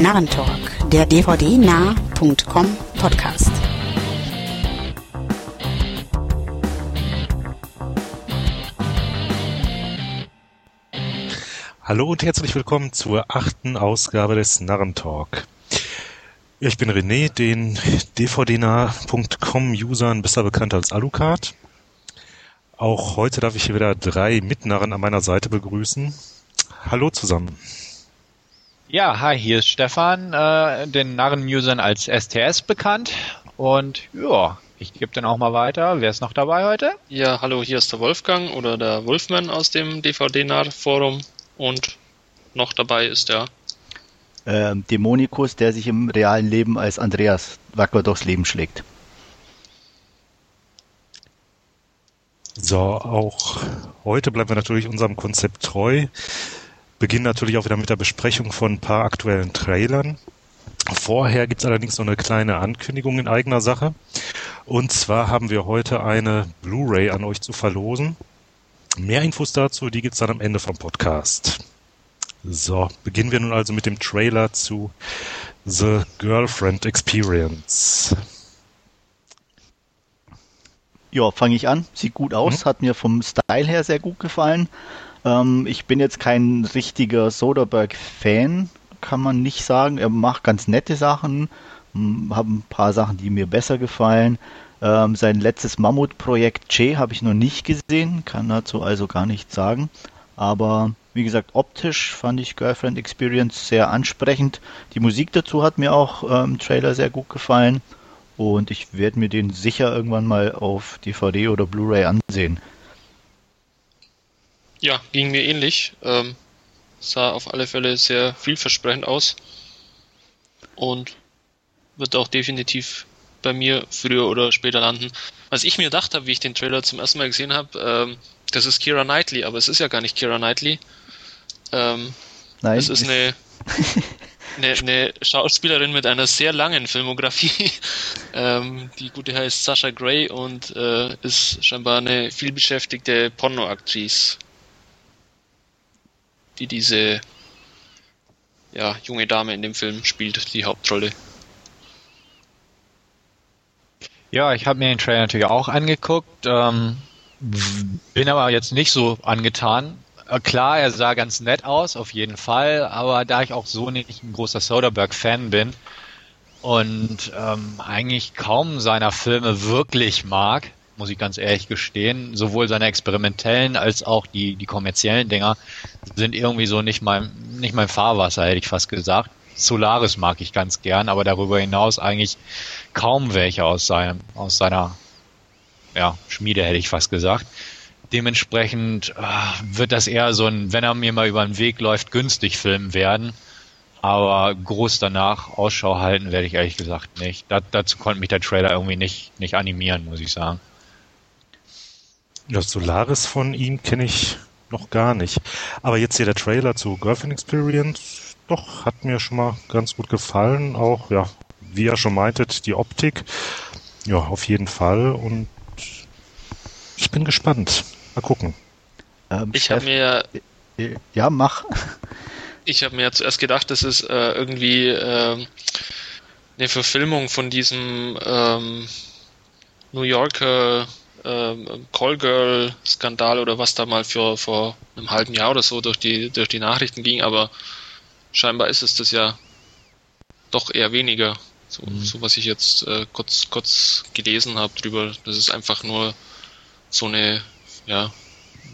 Narrentalk, der dvdnah.com Podcast. Hallo und herzlich willkommen zur achten Ausgabe des Narrentalk. Ich bin René, den dvdnah.com-Usern besser bekannt als Alucard. Auch heute darf ich hier wieder drei Mitnarren an meiner Seite begrüßen. Hallo zusammen. Ja, hi, hier ist Stefan, äh, den Narren-Usern als STS bekannt. Und ja, ich gebe dann auch mal weiter. Wer ist noch dabei heute? Ja, hallo, hier ist der Wolfgang oder der Wolfman aus dem DVD-Narr-Forum. Und noch dabei ist der ähm, Dämonikus, der sich im realen Leben als Andreas wacker durchs Leben schlägt. So, auch heute bleiben wir natürlich unserem Konzept treu. Beginnen natürlich auch wieder mit der Besprechung von ein paar aktuellen Trailern. Vorher gibt es allerdings noch eine kleine Ankündigung in eigener Sache. Und zwar haben wir heute eine Blu-ray an euch zu verlosen. Mehr Infos dazu, die gibt es dann am Ende vom Podcast. So, beginnen wir nun also mit dem Trailer zu The Girlfriend Experience. Ja, fange ich an. Sieht gut aus, mhm. hat mir vom Style her sehr gut gefallen. Ähm, ich bin jetzt kein richtiger Soderbergh-Fan, kann man nicht sagen. Er macht ganz nette Sachen, hat ein paar Sachen, die mir besser gefallen. Ähm, sein letztes Mammutprojekt Che habe ich noch nicht gesehen, kann dazu also gar nichts sagen. Aber wie gesagt, optisch fand ich Girlfriend Experience sehr ansprechend. Die Musik dazu hat mir auch im ähm, Trailer sehr gut gefallen. Und ich werde mir den sicher irgendwann mal auf DVD oder Blu-ray ansehen. Ja, ging mir ähnlich. Ähm, sah auf alle Fälle sehr vielversprechend aus. Und wird auch definitiv bei mir früher oder später landen. Was ich mir gedacht habe, wie ich den Trailer zum ersten Mal gesehen habe, ähm, das ist Kira Knightley, aber es ist ja gar nicht Kira Knightley. Ähm, Nein. Es ist eine eine, eine Schauspielerin mit einer sehr langen Filmografie. ähm, die gute heißt Sasha Gray und äh, ist scheinbar eine vielbeschäftigte Pornoaktrice, die diese ja, junge Dame in dem Film spielt, die Hauptrolle. Ja, ich habe mir den Trailer natürlich auch angeguckt, ähm, bin aber jetzt nicht so angetan. Äh, klar, er sah ganz nett aus, auf jeden Fall, aber da ich auch so nicht ein großer Soderbergh-Fan bin und ähm, eigentlich kaum seiner Filme wirklich mag, muss ich ganz ehrlich gestehen, sowohl seine experimentellen als auch die, die kommerziellen Dinger sind irgendwie so nicht mein, nicht mein Fahrwasser, hätte ich fast gesagt. Solaris mag ich ganz gern, aber darüber hinaus eigentlich kaum welche aus seinem, aus seiner, ja, Schmiede hätte ich fast gesagt. Dementsprechend äh, wird das eher so ein, wenn er mir mal über den Weg läuft, günstig Film werden. Aber groß danach Ausschau halten werde ich ehrlich gesagt nicht. Da, dazu konnte mich der Trailer irgendwie nicht, nicht animieren, muss ich sagen. Das Solaris von ihm kenne ich noch gar nicht. Aber jetzt hier der Trailer zu Girlfriend Experience, doch, hat mir schon mal ganz gut gefallen. Auch, ja, wie ihr schon meintet, die Optik. Ja, auf jeden Fall. Und ich bin gespannt. Mal gucken. Ähm, ich habe mir. Ja, mach. Ich habe mir zuerst gedacht, das ist äh, irgendwie äh, eine Verfilmung von diesem ähm, New Yorker ähm, Callgirl-Skandal oder was da mal für vor einem halben Jahr oder so durch die durch die Nachrichten ging, aber scheinbar ist es das ja doch eher weniger. So, mhm. so was ich jetzt äh, kurz kurz gelesen habe drüber. Das ist einfach nur so eine ja,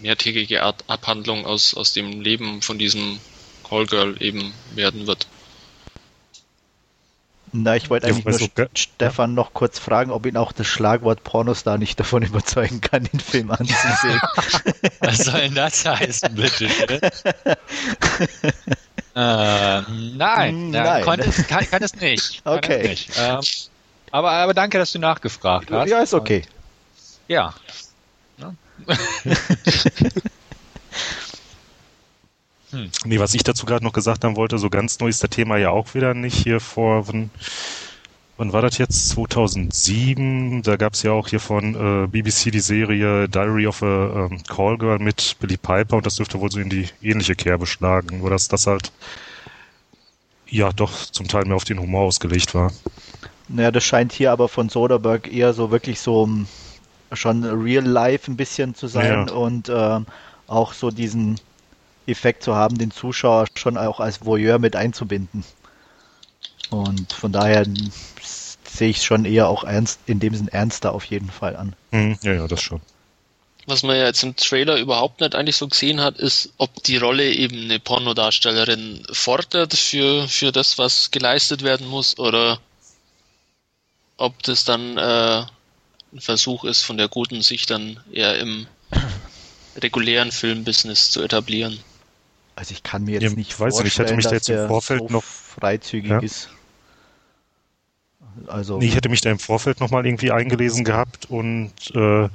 mehrtägige Art Abhandlung aus, aus dem Leben von diesem Callgirl eben werden wird. Na, ich wollte eigentlich nur so Stefan noch kurz fragen, ob ihn auch das Schlagwort Pornostar nicht davon überzeugen kann, den Film anzusehen. Was soll denn das heißen, bitte? äh, nein, nein. Konnte, kann, kann, es nicht. Kann okay. Es nicht. Ähm, aber, aber danke, dass du nachgefragt hast. Ja, ist okay. Ja, hm. Nee, was ich dazu gerade noch gesagt haben wollte, so ganz neu ist der Thema ja auch wieder nicht hier vor, wann, wann war das jetzt? 2007, da gab es ja auch hier von äh, BBC die Serie Diary of a ähm, Call Girl mit Billy Piper und das dürfte wohl so in die ähnliche Kerbe schlagen, nur dass das halt ja doch zum Teil mehr auf den Humor ausgelegt war. Naja, das scheint hier aber von Soderbergh eher so wirklich so um, schon real life ein bisschen zu sein Ja. und ähm, auch so diesen Effekt zu haben, den Zuschauer schon auch als Voyeur mit einzubinden. Und von daher sehe ich es schon eher auch ernst, in dem Sinn ernster auf jeden Fall an. Hm, ja, ja, das schon. Was man ja jetzt im Trailer überhaupt nicht eigentlich so gesehen hat, ist, ob die Rolle eben eine Pornodarstellerin fordert für, für das, was geleistet werden muss, oder ob das dann äh, ein Versuch ist, von der guten sich dann eher im regulären Filmbusiness zu etablieren. Also ich kann mir jetzt Ja, nicht vorstellen, nicht, mich da dass jetzt der so noch- freizügig Ja. ist. Also Nee, ich hätte mich da im Vorfeld nochmal irgendwie eingelesen gehabt und äh,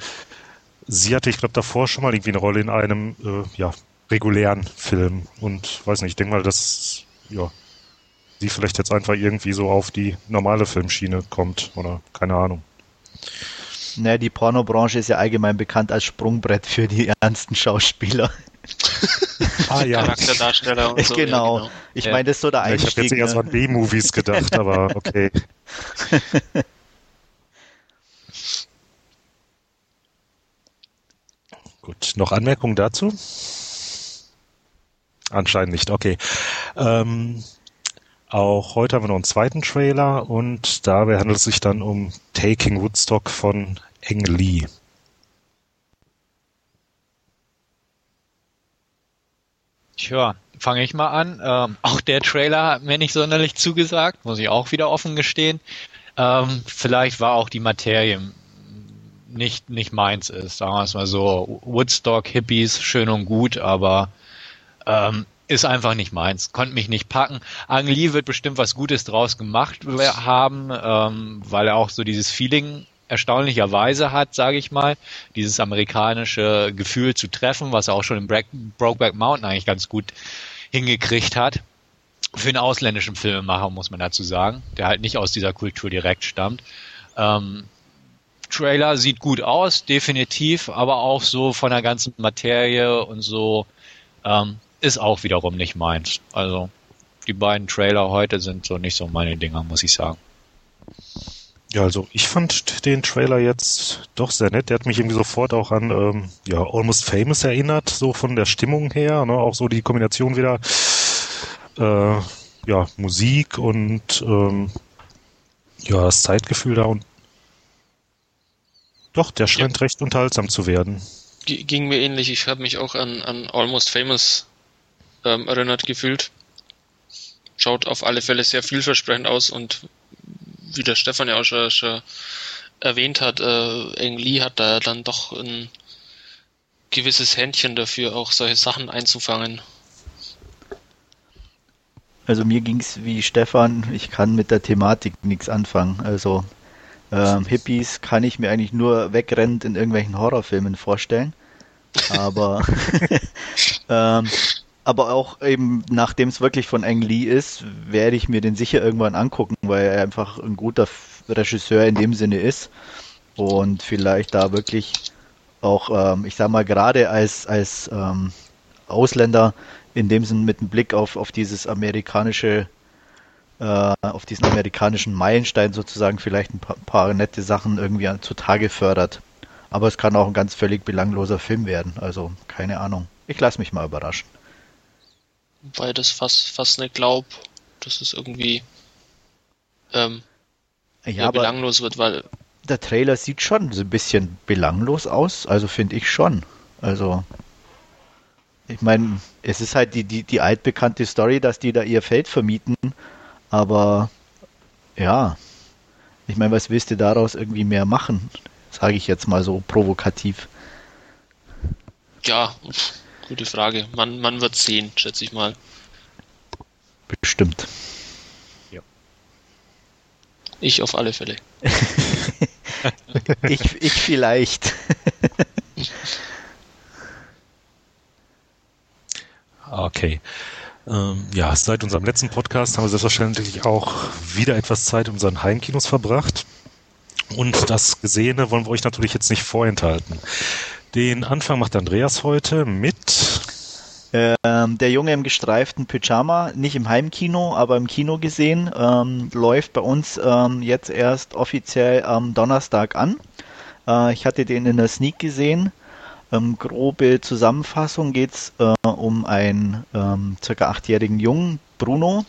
sie hatte, ich glaube, davor schon mal irgendwie eine Rolle in einem äh, ja, regulären Film und weiß nicht, ich denke mal, dass ja, sie vielleicht jetzt einfach irgendwie so auf die normale Filmschiene kommt oder keine Ahnung. Ne, die Pornobranche ist ja allgemein bekannt als Sprungbrett für die ernsten Schauspieler. Ah ja, Charakterdarsteller und so. genau. Ja, genau. Ich Ja. meine, das ist so der Ja, ich habe Einstieg. jetzt ne? an B-Movies gedacht, aber okay. Gut, noch Anmerkungen dazu? Anscheinend nicht, okay. Ähm, auch heute haben wir noch einen zweiten Trailer und dabei handelt es sich dann um Taking Woodstock von Eng Lee. Tja, fange ich mal an. Ähm, auch der Trailer hat mir nicht sonderlich zugesagt, muss ich auch wieder offen gestehen. Ähm, vielleicht war auch die Materie nicht, nicht meins ist, sagen wir es mal so. Woodstock, Hippies, schön und gut, aber ähm, ist einfach nicht meins. Konnte mich nicht packen. Ang Lee wird bestimmt was Gutes draus gemacht haben, ähm, weil er auch so dieses Feeling erstaunlicherweise hat, sage ich mal, dieses amerikanische Gefühl zu treffen, was er auch schon im Brokeback Mountain eigentlich ganz gut hingekriegt hat. Für einen ausländischen Filmemacher muss man dazu sagen, der halt nicht aus dieser Kultur direkt stammt. Ähm, Trailer sieht gut aus, definitiv, aber auch so von der ganzen Materie und so ähm, ist auch wiederum nicht meins. Also die beiden Trailer heute sind so nicht so meine Dinger, muss ich sagen. Ja, also ich fand den Trailer jetzt doch sehr nett. Der hat mich irgendwie sofort auch an ähm, ja, Almost Famous erinnert, so von der Stimmung her. Ne? Auch so die Kombination wieder äh, ja, Musik und ähm, ja, das Zeitgefühl da und doch, der scheint recht unterhaltsam zu werden. G- Ging mir ähnlich. Ich habe mich auch an, an Almost Famous ähm, erinnert gefühlt. Schaut auf alle Fälle sehr vielversprechend aus und wie der Stefan ja auch schon, schon erwähnt hat, äh, Eng Lee hat da dann doch ein gewisses Händchen dafür, auch solche Sachen einzufangen. Also mir ging's wie Stefan, ich kann mit der Thematik nichts anfangen. Also ähm, Hippies kann ich mir eigentlich nur wegrennend in irgendwelchen Horrorfilmen vorstellen. Aber ähm, aber auch eben, nachdem es wirklich von Ang Lee ist, werde ich mir den sicher irgendwann angucken, weil er einfach ein guter Regisseur in dem Sinne ist und vielleicht da wirklich auch, ähm, ich sag mal, gerade als, als ähm, Ausländer in dem Sinn mit einem Blick auf, auf dieses amerikanische, äh, auf diesen amerikanischen Meilenstein sozusagen vielleicht ein paar, paar nette Sachen irgendwie zutage fördert. Aber es kann auch ein ganz völlig belangloser Film werden. Also keine Ahnung. Ich lasse mich mal überraschen. Weil das fast, fast nicht glaub, dass es irgendwie ähm, Ja, belanglos wird, weil der Trailer sieht schon so ein bisschen belanglos aus. Also finde ich schon. Also ich meine, es ist halt die, die, die altbekannte Story, dass die da ihr Feld vermieten. Aber ja, ich meine, was willst du daraus irgendwie mehr machen? Sage ich jetzt mal so provokativ. ja, gute Frage. Man, man wird sehen, schätze ich mal. Bestimmt. Ich auf alle Fälle. Ich, ich vielleicht. Okay. Ähm, ja, seit unserem letzten Podcast haben wir selbstverständlich auch wieder etwas Zeit in unseren Heimkinos verbracht. Und das Gesehene wollen wir euch natürlich jetzt nicht vorenthalten. Den Anfang macht Andreas heute mit Ähm, der Junge im gestreiften Pyjama, nicht im Heimkino, aber im Kino gesehen, ähm, läuft bei uns ähm, jetzt erst offiziell am Donnerstag an. Äh, ich hatte den in der Sneak gesehen. Ähm, grobe Zusammenfassung geht's äh, um einen ähm, circa achtjährigen Jungen, Bruno,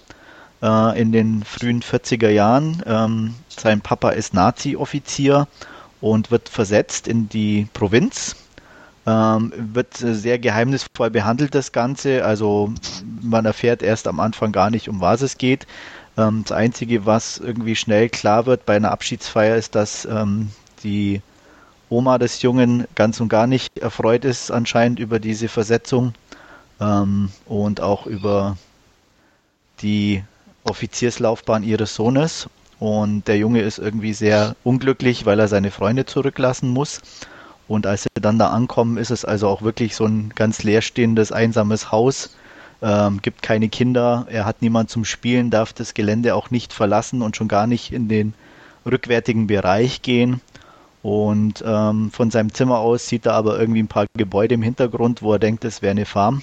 äh, in den frühen 40er Jahren. Ähm, sein Papa ist Nazi-Offizier und wird versetzt in die Provinz ähm, wird sehr geheimnisvoll behandelt, das Ganze. Also man erfährt erst am Anfang gar nicht, um was es geht. Ähm, das Einzige, was irgendwie schnell klar wird bei einer Abschiedsfeier, ist, dass ähm, die Oma des Jungen ganz und gar nicht erfreut ist anscheinend über diese Versetzung ähm, und auch über die Offizierslaufbahn ihres Sohnes. Und der Junge ist irgendwie sehr unglücklich, weil er seine Freunde zurücklassen muss. Und als sie dann da ankommen, ist es also auch wirklich so ein ganz leerstehendes, einsames Haus. Ähm, gibt keine Kinder, er hat niemand zum Spielen, darf das Gelände auch nicht verlassen und schon gar nicht in den rückwärtigen Bereich gehen. Und ähm, von seinem Zimmer aus sieht er aber irgendwie ein paar Gebäude im Hintergrund, wo er denkt, es wäre eine Farm.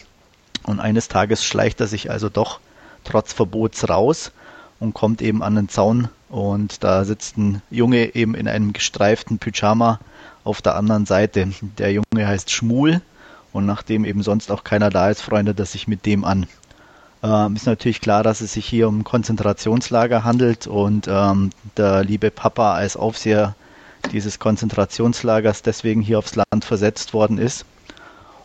Und eines Tages schleicht er sich also doch trotz Verbots raus und kommt eben an den Zaun und da sitzt ein Junge eben in einem gestreiften Pyjama auf der anderen Seite. Der Junge heißt Schmul und nachdem eben sonst auch keiner da ist, freundet er sich mit dem an. Ähm, ist natürlich klar, dass es sich hier um ein Konzentrationslager handelt und ähm, der liebe Papa als Aufseher dieses Konzentrationslagers deswegen hier aufs Land versetzt worden ist.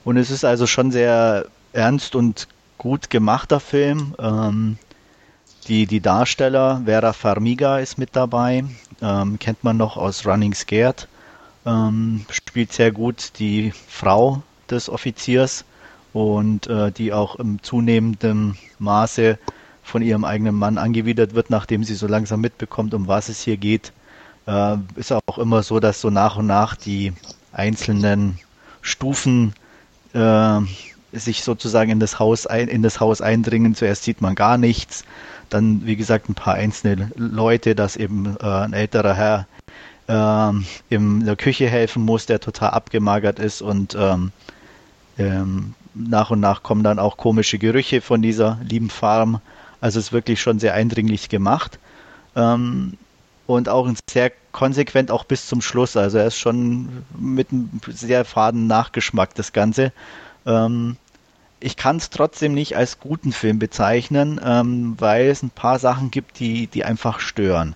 Und es ist also schon sehr ernst und gut gemachter Film. Ähm, die, die Darsteller, Vera Farmiga ist mit dabei, ähm, kennt man noch aus Running Scared ähm, spielt sehr gut die Frau des Offiziers und äh, die auch im zunehmenden Maße von ihrem eigenen Mann angewidert wird, nachdem sie so langsam mitbekommt, um was es hier geht. Äh, ist auch immer so, dass so nach und nach die einzelnen Stufen äh, sich sozusagen in das Haus ein, in das Haus eindringen. Zuerst sieht man gar nichts, dann wie gesagt ein paar einzelne Leute, dass eben äh, ein älterer Herr ähm, in der Küche helfen muss, der total abgemagert ist und ähm, ähm, nach und nach kommen dann auch komische Gerüche von dieser lieben Farm. Also es ist wirklich schon sehr eindringlich gemacht. Ähm, und auch sehr konsequent auch bis zum Schluss. Also er ist schon mit einem sehr faden Nachgeschmack das Ganze. Ähm, ich kann es trotzdem nicht als guten Film bezeichnen, ähm, weil es ein paar Sachen gibt, die, die einfach stören.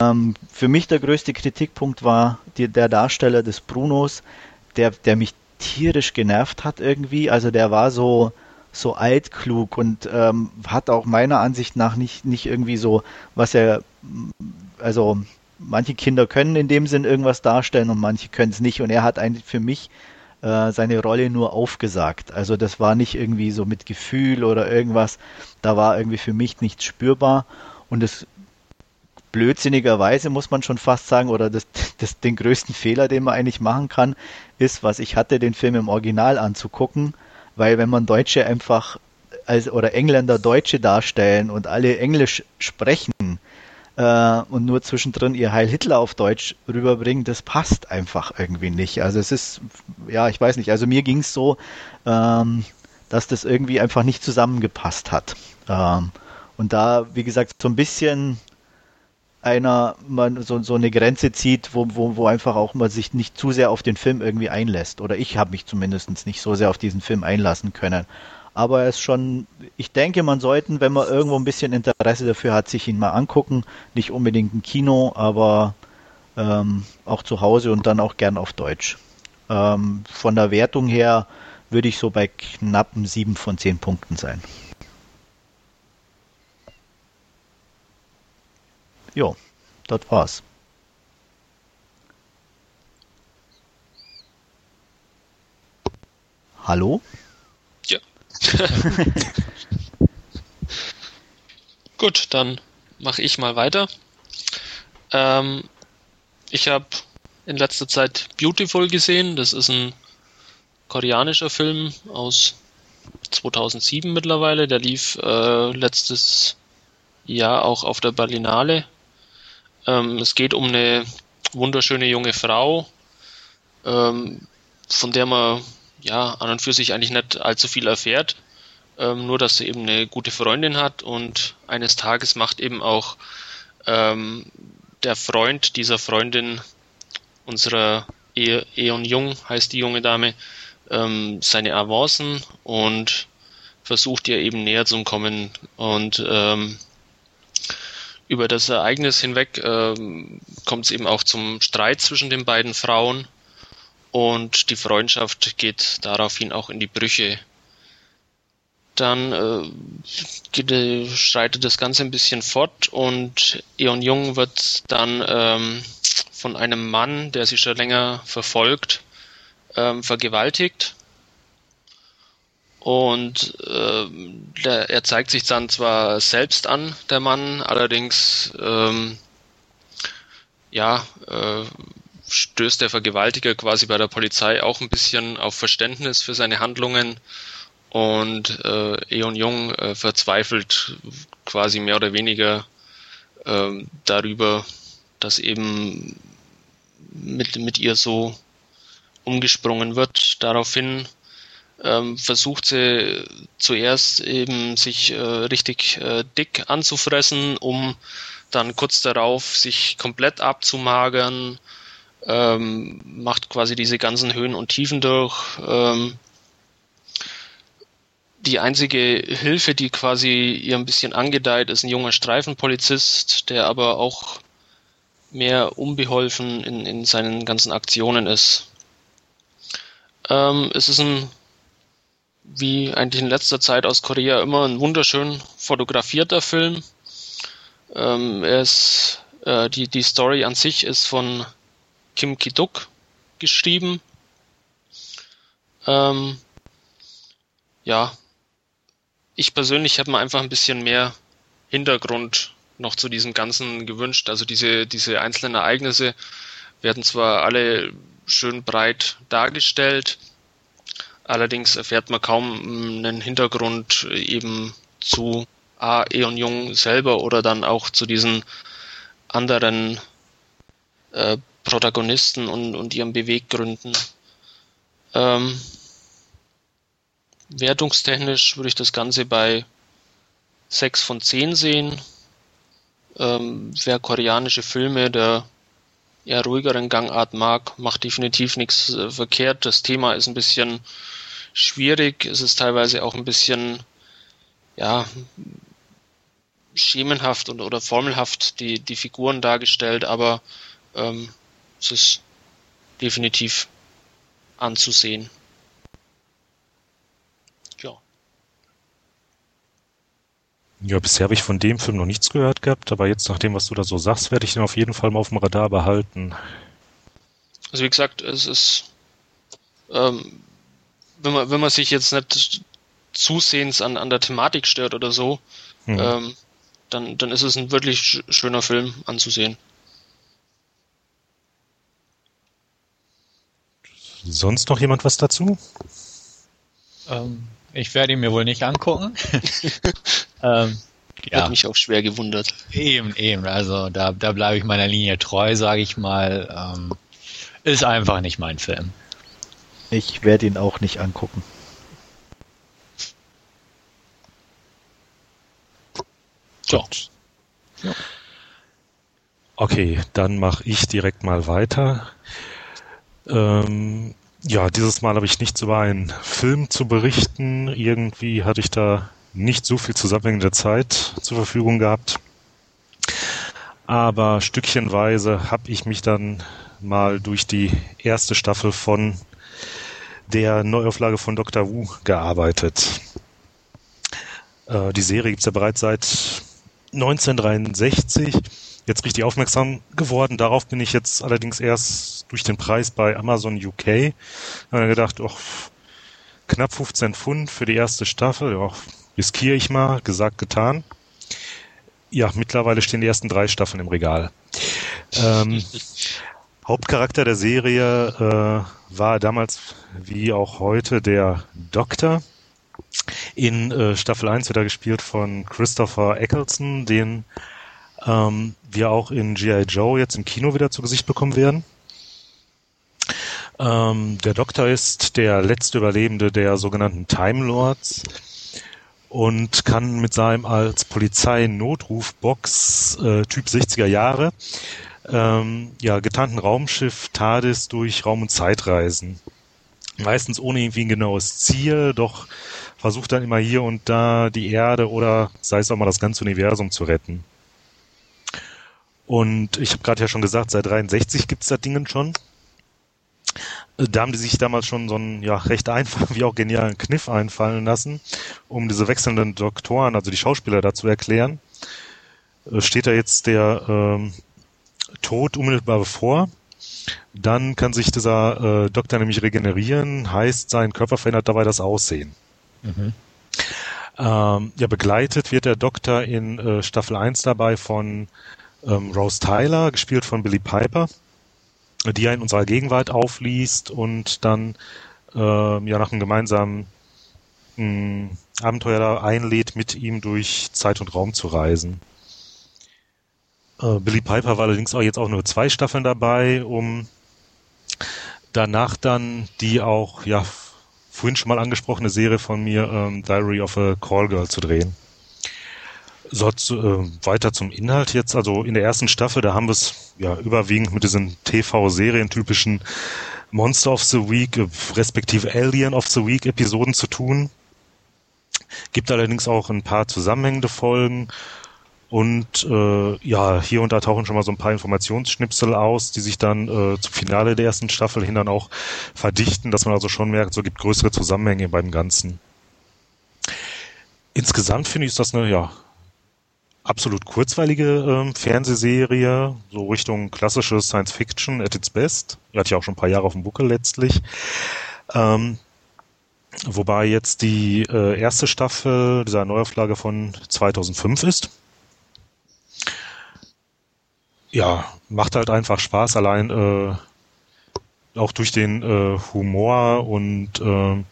Ähm, für mich der größte Kritikpunkt war die, der Darsteller des Brunos, der, der mich tierisch genervt hat irgendwie. Also der war so, so altklug und ähm, hat auch meiner Ansicht nach nicht, nicht irgendwie so, was er, also manche Kinder können in dem Sinn irgendwas darstellen und manche können es nicht. Und er hat eigentlich für mich äh, seine Rolle nur aufgesagt. Also das war nicht irgendwie so mit Gefühl oder irgendwas. Da war irgendwie für mich nichts spürbar. Und es blödsinnigerweise muss man schon fast sagen, oder das, das, den größten Fehler, den man eigentlich machen kann, ist, was ich hatte, den Film im Original anzugucken, weil wenn man Deutsche einfach als, oder Engländer Deutsche darstellen und alle Englisch sprechen äh, und nur zwischendrin ihr Heil Hitler auf Deutsch rüberbringen, das passt einfach irgendwie nicht. Also es ist, ja, ich weiß nicht, also mir ging es so, ähm, dass das irgendwie einfach nicht zusammengepasst hat. Ähm, und da, wie gesagt, so ein bisschen einer man so, so eine Grenze zieht, wo, wo, wo einfach auch man sich nicht zu sehr auf den Film irgendwie einlässt. Oder ich habe mich zumindest nicht so sehr auf diesen Film einlassen können. Aber er ist schon, ich denke, man sollten, wenn man irgendwo ein bisschen Interesse dafür hat, sich ihn mal angucken. Nicht unbedingt im Kino, aber ähm, auch zu Hause und dann auch gern auf Deutsch. Ähm, von der Wertung her würde ich so bei knappen sieben von zehn Punkten sein. Jo, das war's. Hallo? Ja. Gut, dann mache ich mal weiter. Ähm, ich habe in letzter Zeit Beautiful gesehen. Das ist ein koreanischer Film aus 2007 mittlerweile. Der lief äh, letztes Jahr auch auf der Berlinale. Ähm, es geht um eine wunderschöne junge Frau, ähm, von der man ja, an und für sich eigentlich nicht allzu viel erfährt. Ähm, nur, dass sie eben eine gute Freundin hat und eines Tages macht eben auch ähm, der Freund dieser Freundin unserer e Eon Jung, heißt die junge Dame, ähm, seine Avancen und versucht ihr eben näher zu kommen und ähm, über das Ereignis hinweg ähm, kommt es eben auch zum Streit zwischen den beiden Frauen und die Freundschaft geht daraufhin auch in die Brüche. Dann äh, geht, äh, schreitet das Ganze ein bisschen fort und Eon Jung wird dann ähm, von einem Mann, der sie schon länger verfolgt, ähm, vergewaltigt. Und äh, der, er zeigt sich dann zwar selbst an, der Mann, allerdings ähm, ja, äh, stößt der Vergewaltiger quasi bei der Polizei auch ein bisschen auf Verständnis für seine Handlungen und äh, Eon Jung äh, verzweifelt quasi mehr oder weniger äh, darüber, dass eben mit, mit ihr so umgesprungen wird. Daraufhin ähm, versucht sie zuerst eben sich äh, richtig äh, dick anzufressen, um dann kurz darauf sich komplett abzumagern, ähm, macht quasi diese ganzen Höhen und Tiefen durch. Ähm, die einzige Hilfe, die quasi ihr ein bisschen angedeiht, ist ein junger Streifenpolizist, der aber auch mehr unbeholfen in, in seinen ganzen Aktionen ist. Ähm, es ist ein, wie eigentlich in letzter Zeit aus Korea immer, ein wunderschön fotografierter Film. Ähm, er ist, äh, die, die Story an sich ist von Kim Ki-duk geschrieben. Ähm, ja, ich persönlich habe mir einfach ein bisschen mehr Hintergrund noch zu diesem Ganzen gewünscht. Also diese, diese einzelnen Ereignisse werden zwar alle schön breit dargestellt, allerdings erfährt man kaum einen Hintergrund eben zu A. Eon Jung selber oder dann auch zu diesen anderen äh, Protagonisten und, und ihren Beweggründen. Ähm, wertungstechnisch würde ich das Ganze bei 6 von 10 sehen. Ähm, wer koreanische Filme der eher ruhigeren Gangart mag, macht definitiv nichts äh, verkehrt. Das Thema ist ein bisschen schwierig. Es ist teilweise auch ein bisschen, ja, schemenhaft und, oder formelhaft die, die Figuren dargestellt, aber ähm, es ist definitiv anzusehen. Ja, bisher habe ich von dem Film noch nichts gehört gehabt, aber jetzt nach dem, was du da so sagst, werde ich den auf jeden Fall mal auf dem Radar behalten. Also wie gesagt, es ist, ähm, wenn man wenn man sich jetzt nicht zusehends an, an der Thematik stört oder so, mhm. ähm, dann dann ist es ein wirklich schöner Film anzusehen. Sonst noch jemand was dazu? Ähm, ich werde ihn mir wohl nicht angucken. ähm, ja. Hat mich auch schwer gewundert. Eben, eben. Also da, da bleibe ich meiner Linie treu, sage ich mal. Ähm, ist einfach nicht mein Film. Ich werde ihn auch nicht angucken. So. Ja. Okay, dann mache ich direkt mal weiter. Ähm, ja, dieses Mal habe ich nichts über einen Film zu berichten. Irgendwie hatte ich da nicht so viel zusammenhängende Zeit zur Verfügung gehabt. Aber stückchenweise habe ich mich dann mal durch die erste Staffel von der Neuauflage von Dr. Wu gearbeitet. Äh, die Serie gibt's ja bereits seit 1963 jetzt richtig aufmerksam geworden. Darauf bin ich jetzt allerdings erst durch den Preis bei Amazon UK. Ich habe gedacht, oh, knapp 15 Pfund für die erste Staffel, ja, riskiere ich mal, gesagt, getan. Ja, mittlerweile stehen die ersten drei Staffeln im Regal. Ähm, Hauptcharakter der Serie äh, war damals wie auch heute der Doktor. In äh, Staffel 1 wird er gespielt von Christopher Eccleston, den ähm, wir auch in G.I. Joe jetzt im Kino wieder zu Gesicht bekommen werden. Ähm, der Doktor ist der letzte Überlebende der sogenannten Time Lords und kann mit seinem als Polizei-Notrufbox äh, Typ 60er Jahre ähm, ja, getarnten Raumschiff TARDIS durch Raum und Zeit reisen. Meistens ohne irgendwie ein genaues Ziel, doch versucht dann immer hier und da die Erde oder sei es auch mal das ganze Universum zu retten. Und ich habe gerade ja schon gesagt, seit 63 gibt's das Ding schon. Da haben die sich damals schon so einen ja, recht einfachen wie auch genialen Kniff einfallen lassen, um diese wechselnden Doktoren, also die Schauspieler da zu erklären. Äh, steht da jetzt der ähm, Tod unmittelbar bevor, dann kann sich dieser äh, Doktor nämlich regenerieren, heißt, sein Körper verändert dabei das Aussehen. Mhm. Ähm, ja, begleitet wird der Doktor in äh, Staffel 1 dabei von ähm, Rose Tyler, gespielt von Billy Piper, die er in unserer Gegenwart aufliest und dann äh, ja nach einem gemeinsamen mh, hm, Abenteuer da einlädt, mit ihm durch Zeit und Raum zu reisen. Äh, Billy Piper war allerdings auch jetzt auch nur zwei Staffeln dabei, um danach dann die auch, ja, vorhin schon mal angesprochene Serie von mir, ähm, Diary of a Call Girl, zu drehen. So, äh, weiter zum Inhalt jetzt. Also in der ersten Staffel, da haben wir es ja überwiegend mit diesen TV-Serien-typischen Monster of the Week, äh, respektive Alien of the Week Episoden zu tun. Gibt allerdings auch ein paar zusammenhängende Folgen und äh, ja, hier und da tauchen schon mal so ein paar Informationsschnipsel aus, die sich dann äh, zum Finale der ersten Staffel hin dann auch verdichten, dass man also schon merkt, so gibt größere Zusammenhänge beim Ganzen. Insgesamt finde ich, ist das eine ja, absolut kurzweilige ähm, Fernsehserie, so Richtung klassische Science Fiction at its best. Die hat ja auch schon ein paar Jahre auf dem Buckel letztlich. Ähm, wobei jetzt die äh, erste Staffel dieser Neuauflage von 2005 ist ja, macht halt einfach Spaß, allein äh, auch durch den äh, Humor und äh,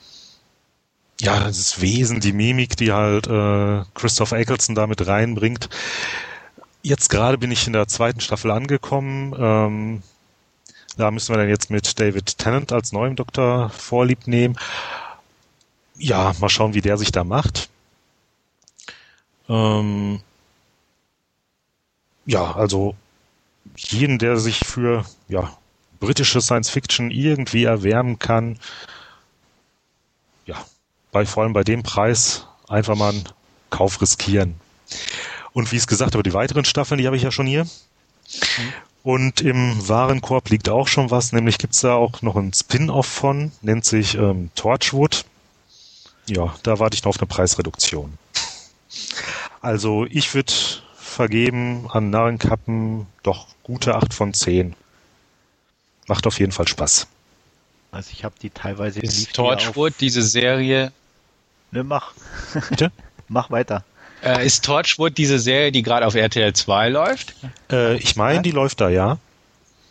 ja, das Wesen, die Mimik, die halt äh, Christoph Eccleston damit reinbringt. Jetzt gerade bin ich in der zweiten Staffel angekommen. Ähm, da müssen wir dann jetzt mit David Tennant als neuem Doktor vorlieb nehmen. Ja, mal schauen, wie der sich da macht. Ähm, ja, also jeden, der sich für ja, britische Science Fiction irgendwie erwärmen kann, bei, vor allem bei dem Preis einfach mal einen Kauf riskieren. Und wie es gesagt habe, die weiteren Staffeln, die habe ich ja schon hier. Mhm. Und im Warenkorb liegt auch schon was, nämlich gibt's da auch noch ein Spin-off von, nennt sich ähm, Torchwood. Ja, da warte ich noch auf eine Preisreduktion. Also ich würde vergeben an Narrenkappen doch gute 8 von 10. Macht auf jeden Fall Spaß. Also ich habe die teilweise Ist Torchwood, diese Serie. Ne, mach. Bitte? mach weiter. Äh, ist Torchwood diese Serie, die gerade auf RTL 2 läuft? Äh, ich meine, die läuft da, ja.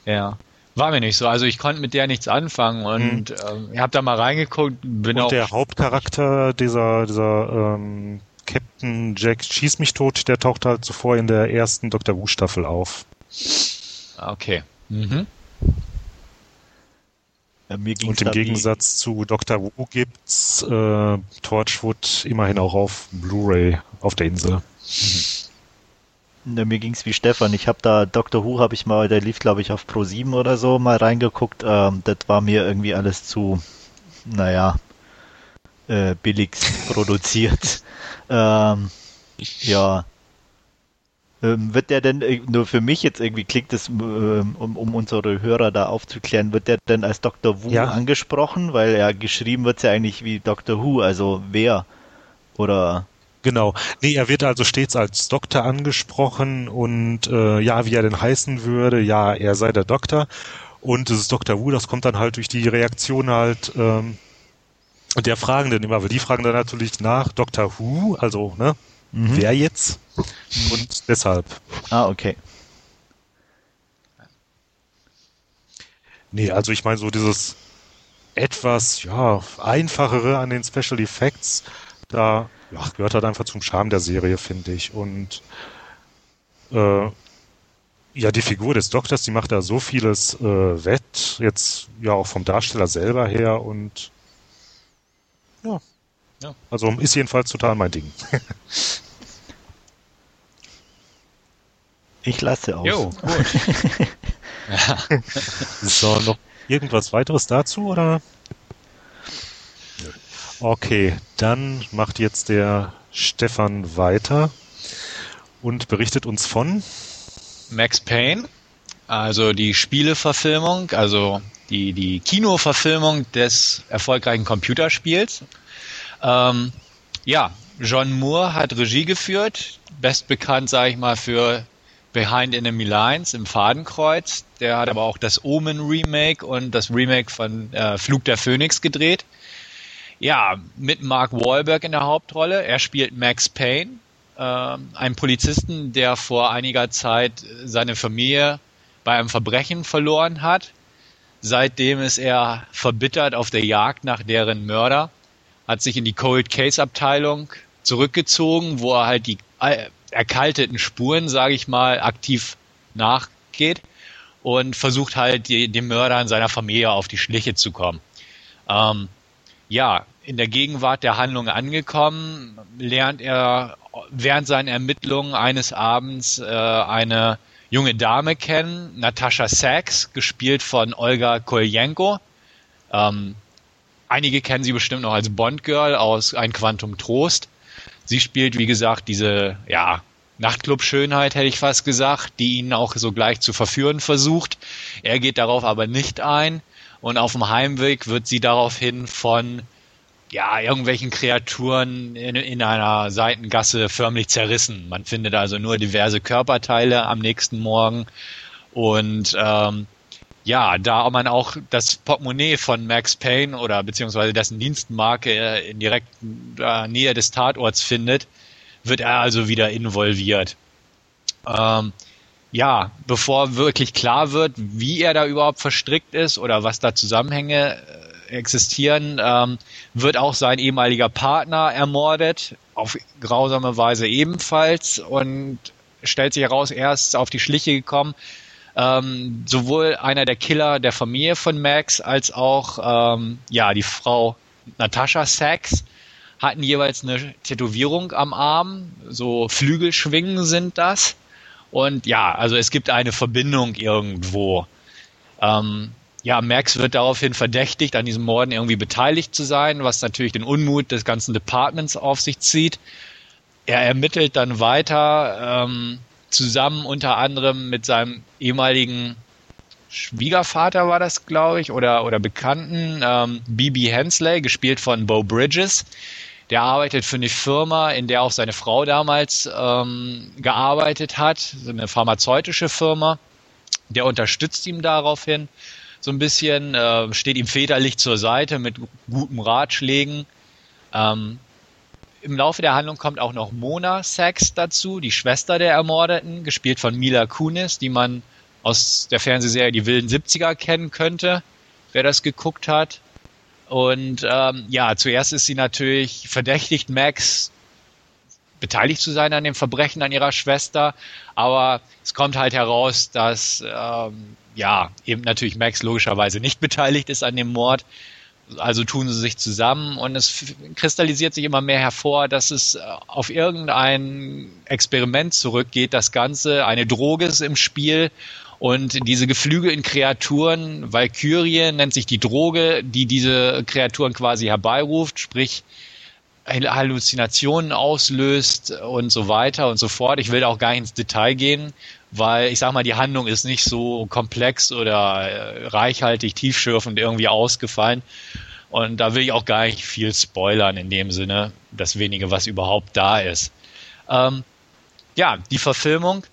Ja. War mir nicht so. Also ich konnte mit der nichts anfangen und hm. ähm, ich habe da mal reingeguckt. Bin und auch der Hauptcharakter dieser, dieser ähm, Captain Jack Schieß mich tot, der taucht halt zuvor in der ersten Dr. Who Staffel auf. Okay. Mhm. Ja, und im Gegensatz zu Dr. Who gibt's äh, Torchwood immerhin auch auf Blu-ray auf der Insel. Mhm. Ja, mir ging's wie Stefan. Ich habe da Dr. Who habe ich mal, der lief glaube ich auf Pro 7 oder so mal reingeguckt. Ähm, das war mir irgendwie alles zu, naja, äh, billigst produziert. Ähm, ja. Ähm, wird der denn, äh, nur für mich jetzt irgendwie klingt es, ähm, um, um unsere Hörer da aufzuklären, wird der denn als Dr. Wu ja. angesprochen? Weil ja geschrieben wird ja eigentlich wie Dr. Who, also wer? Oder Genau. Nee, er wird also stets als Doktor angesprochen und äh, ja, wie er denn heißen würde, ja, er sei der Doktor. Und das ist Dr. Wu, das kommt dann halt durch die Reaktion halt ähm, der Fragenden immer, weil die fragen dann natürlich nach Dr. Who, also, ne, mhm. wer jetzt? Und deshalb. Ah, okay. Nee, also ich meine so dieses etwas, ja, einfachere an den Special Effects, da ja, gehört halt einfach zum Charme der Serie, finde ich. Und äh, Ja, die Figur des Doktors, die macht da so vieles äh, wett, jetzt ja auch vom Darsteller selber her und ja. Ja. Also ist jedenfalls total mein Ding. ich lasse aus. Jo, gut. so, noch irgendwas weiteres dazu oder? Okay, dann macht jetzt der Stefan weiter und berichtet uns von Max Payne, also die Spieleverfilmung, also die, die Kinoverfilmung des erfolgreichen Computerspiels. Ähm, ja, John Moore hat Regie geführt, best bekannt, sage ich mal, für Behind Enemy Lines im Fadenkreuz. Der hat aber auch das Omen Remake und das Remake von äh, Flug der Phoenix gedreht. Ja, mit Mark Wahlberg in der Hauptrolle. Er spielt Max Payne, äh, einen Polizisten, der vor einiger Zeit seine Familie bei einem Verbrechen verloren hat. Seitdem ist er verbittert auf der Jagd nach deren Mörder, hat sich in die Cold Case Abteilung zurückgezogen, wo er halt die äh, erkalteten Spuren, sage ich mal, aktiv nachgeht und versucht halt die, dem Mörder in seiner Familie auf die Schliche zu kommen. Ähm, ja, in der Gegenwart der Handlung angekommen, lernt er während seinen Ermittlungen eines Abends äh, eine junge Dame kennen, Natascha Sachs, gespielt von Olga Koljenko. Ähm, einige kennen sie bestimmt noch als Bond Girl aus Ein Quantum Trost. Sie spielt, wie gesagt, diese, ja, Nachtclub-Schönheit, hätte ich fast gesagt, die ihn auch so gleich zu verführen versucht. Er geht darauf aber nicht ein. Und auf dem Heimweg wird sie daraufhin von ja, irgendwelchen Kreaturen in, in einer Seitengasse förmlich zerrissen. Man findet also nur diverse Körperteile am nächsten Morgen. Und ähm, ja, da man auch das Portemonnaie von Max Payne oder beziehungsweise dessen Dienstmarke in direkter Nähe des Tatorts findet, wird er also wieder involviert. Ähm, ja, bevor wirklich klar wird, wie er da überhaupt verstrickt ist oder was da Zusammenhänge äh, existieren, ähm, wird auch sein ehemaliger Partner ermordet, auf grausame Weise ebenfalls und stellt sich heraus, er ist auf die Schliche gekommen, ähm, sowohl einer der Killer der Familie von Max als auch ähm, ja die Frau Natascha Sachs hatten jeweils eine Tätowierung am Arm, so Flügelschwingen sind das. Und ja, also es gibt eine Verbindung irgendwo. Ähm, ja, Max wird daraufhin verdächtigt, an diesem Morden irgendwie beteiligt zu sein, was natürlich den Unmut des ganzen Departments auf sich zieht. Er ermittelt dann weiter, ähm, zusammen unter anderem mit seinem ehemaligen Schwiegervater war das, glaube ich, oder, oder Bekannten, ähm. Hensley, gespielt von Bo Bridges. Der arbeitet für eine Firma, in der auch seine Frau damals ähm, gearbeitet hat, eine pharmazeutische Firma. Der unterstützt ihm daraufhin so ein bisschen, äh, steht ihm väterlich zur Seite mit guten Ratschlägen. Ähm, im Laufe der Handlung kommt auch noch Mona Sachs dazu, die Schwester der Ermordeten, gespielt von Mila Kunis, die man aus der Fernsehserie Die wilden 70er kennen könnte, wer das geguckt hat. Und ähm, ja, zuerst ist sie natürlich verdächtigt, Max beteiligt zu sein an dem Verbrechen an ihrer Schwester, aber es kommt halt heraus, dass ähm, ja eben natürlich Max logischerweise nicht beteiligt ist an dem Mord also tun sie sich zusammen und es kristallisiert sich immer mehr hervor, dass es äh, auf irgendein Experiment zurückgeht, das Ganze, eine Droge ist im Spiel und diese Geflügel in Kreaturen, Valkyrie nennt sich die Droge, die diese Kreaturen quasi herbeiruft, sprich Halluzinationen auslöst und so weiter und so fort. Ich will auch gar nicht ins Detail gehen, weil ich sag mal, die Handlung ist nicht so komplex oder äh, reichhaltig, tiefschürfend irgendwie ausgefallen. Und da will ich auch gar nicht viel spoilern in dem Sinne, das wenige, was überhaupt da ist. Ähm, ja, die Verfilmung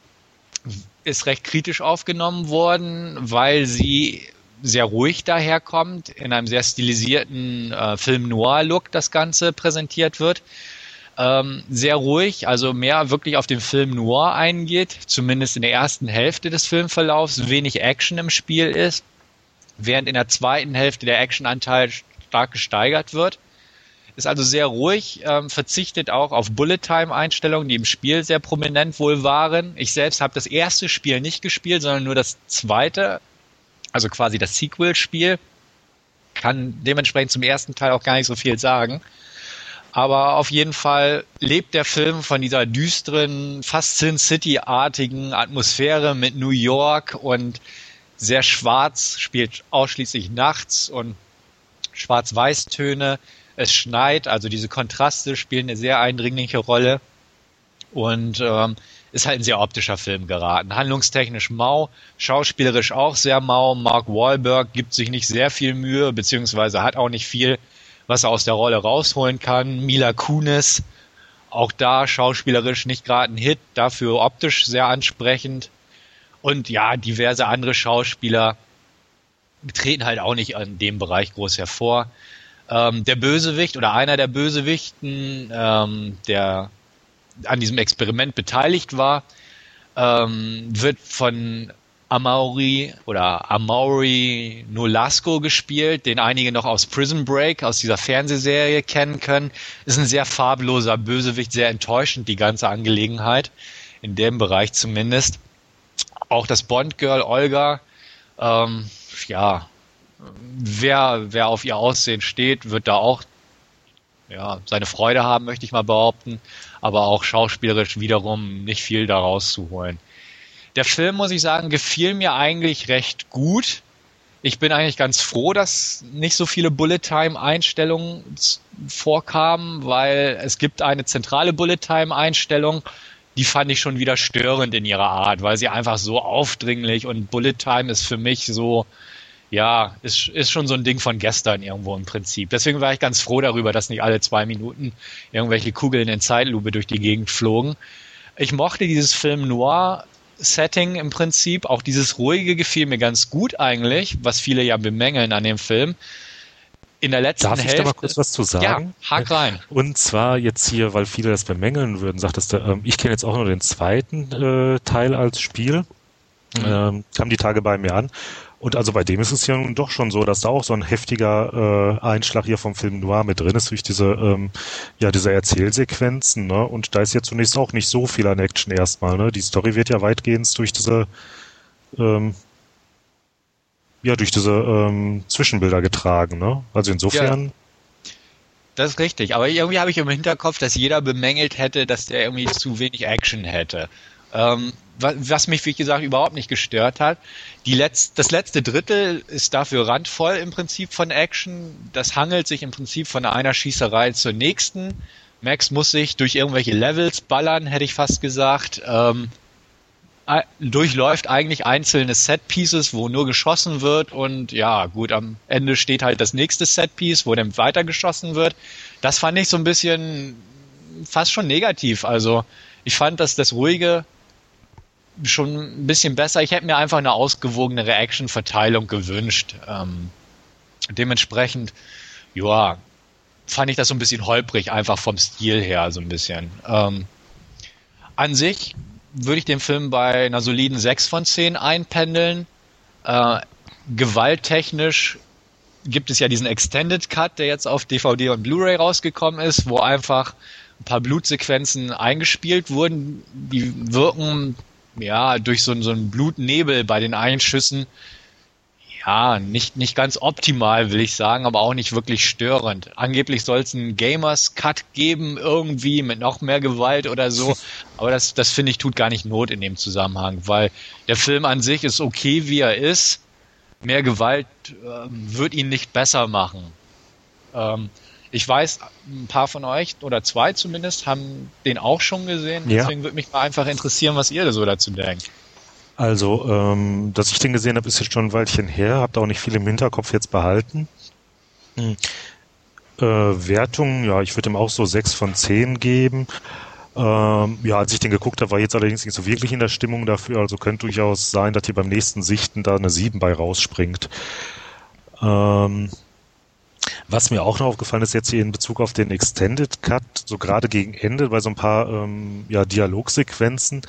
ist recht kritisch aufgenommen worden, weil sie sehr ruhig daherkommt, in einem sehr stilisierten äh, Film-Noir-Look das Ganze präsentiert wird. Ähm, sehr ruhig, also mehr wirklich auf den Film Noir eingeht, zumindest in der ersten Hälfte des Filmverlaufs, wenig Action im Spiel ist, während in der zweiten Hälfte der Actionanteil stark gesteigert wird. Ist also sehr ruhig, ähm, verzichtet auch auf Bullet-Time-Einstellungen, die im Spiel sehr prominent wohl waren. Ich selbst habe das erste Spiel nicht gespielt, sondern nur das zweite, also quasi das Sequel-Spiel. Kann dementsprechend zum ersten Teil auch gar nicht so viel sagen. Aber auf jeden Fall lebt der Film von dieser düsteren, fast Sin City-artigen Atmosphäre mit New York und sehr schwarz, spielt ausschließlich nachts und Schwarz-Weiß-Töne. Es schneit, also diese Kontraste spielen eine sehr eindringliche Rolle und ähm, ist halt ein sehr optischer Film geraten. Handlungstechnisch mau, schauspielerisch auch sehr mau. Mark Wahlberg gibt sich nicht sehr viel Mühe, beziehungsweise hat auch nicht viel was er aus der Rolle rausholen kann. Mila Kunis, auch da schauspielerisch nicht gerade ein Hit, dafür optisch sehr ansprechend. Und ja, diverse andere Schauspieler treten halt auch nicht in dem Bereich groß hervor. Ähm, der Bösewicht oder einer der Bösewichten, ähm, der an diesem Experiment beteiligt war, ähm, wird von Amaury oder Amaury Nolasco gespielt, den einige noch aus Prison Break, aus dieser Fernsehserie kennen können. Ist ein sehr farbloser Bösewicht, sehr enttäuschend, die ganze Angelegenheit. In dem Bereich zumindest. Auch das Bond-Girl Olga, ähm, ja, wer, wer auf ihr Aussehen steht, wird da auch ja, seine Freude haben, möchte ich mal behaupten, aber auch schauspielerisch wiederum nicht viel daraus zu holen. Der Film, muss ich sagen, gefiel mir eigentlich recht gut. Ich bin eigentlich ganz froh, dass nicht so viele Bullet-Time-Einstellungen vorkamen, weil es gibt eine zentrale Bullet-Time-Einstellung, die fand ich schon wieder störend in ihrer Art, weil sie einfach so aufdringlich und Bullet-Time ist für mich so, ja, ist, ist schon so ein Ding von gestern irgendwo im Prinzip. Deswegen war ich ganz froh darüber, dass nicht alle zwei Minuten irgendwelche Kugeln in Zeitlupe durch die Gegend flogen. Ich mochte dieses Film Noir Setting im Prinzip. Auch dieses ruhige gefiel mir ganz gut eigentlich, was viele ja bemängeln an dem Film. In der letzten Darf Hälfte. ich da mal kurz was zu sagen? Ja, hack rein. Und zwar jetzt hier, weil viele das bemängeln würden, sagtest du, ähm, ich kenne jetzt auch nur den zweiten äh, Teil als Spiel. Mhm. Ähm, kam die Tage bei mir an. Und also bei dem ist es ja nun doch schon so, dass da auch so ein heftiger äh, Einschlag hier vom Film Noir mit drin ist durch diese ähm, ja diese Erzählsequenzen. Ne? Und da ist ja zunächst auch nicht so viel an Action erstmal. Ne? Die Story wird ja weitgehend durch diese ähm, ja durch diese ähm, Zwischenbilder getragen. Ne? Also insofern. Ja. Das ist richtig, aber irgendwie habe ich im Hinterkopf, dass jeder bemängelt hätte, dass der irgendwie zu wenig Action hätte. Ähm, was mich, wie gesagt, überhaupt nicht gestört hat. Die Letz-, das letzte Drittel ist dafür randvoll im Prinzip von Action. Das hangelt sich im Prinzip von einer Schießerei zur nächsten. Max muss sich durch irgendwelche Levels ballern, hätte ich fast gesagt. Ähm, durchläuft eigentlich einzelne Set-Pieces, wo nur geschossen wird und ja, gut, am Ende steht halt das nächste Set-Piece, wo dann weiter geschossen wird. Das fand ich so ein bisschen fast schon negativ. Also ich fand, dass das ruhige schon ein bisschen besser. Ich hätte mir einfach eine ausgewogene Reaction-Verteilung gewünscht. Ähm, dementsprechend, ja, fand ich das so ein bisschen holprig, einfach vom Stil her so ein bisschen. Ähm, an sich würde ich den Film bei einer soliden 6 von 10 einpendeln. Äh, gewalttechnisch gibt es ja diesen Extended Cut, der jetzt auf DVD und Blu-ray rausgekommen ist, wo einfach ein paar Blutsequenzen eingespielt wurden. Die wirken ja, durch so, so einen Blutnebel bei den Einschüssen, ja, nicht, nicht ganz optimal, will ich sagen, aber auch nicht wirklich störend. Angeblich soll es einen Gamers-Cut geben, irgendwie mit noch mehr Gewalt oder so. Aber das, das finde ich tut gar nicht Not in dem Zusammenhang, weil der Film an sich ist okay, wie er ist. Mehr Gewalt äh, wird ihn nicht besser machen. Ähm, ich weiß, ein paar von euch oder zwei zumindest haben den auch schon gesehen. Ja. Deswegen würde mich mal einfach interessieren, was ihr so dazu denkt. Also, ähm, dass ich den gesehen habe, ist jetzt schon ein Weilchen her. Habt auch nicht viel im Hinterkopf jetzt behalten. Hm. Äh, Wertung, ja, ich würde ihm auch so sechs von zehn geben. Ähm, ja, als ich den geguckt habe, war ich jetzt allerdings nicht so wirklich in der Stimmung dafür. Also könnte durchaus sein, dass hier beim nächsten Sichten da eine sieben bei rausspringt. Ähm, was mir auch noch aufgefallen ist jetzt hier in Bezug auf den Extended Cut, so gerade gegen Ende bei so ein paar ähm, ja, Dialogsequenzen,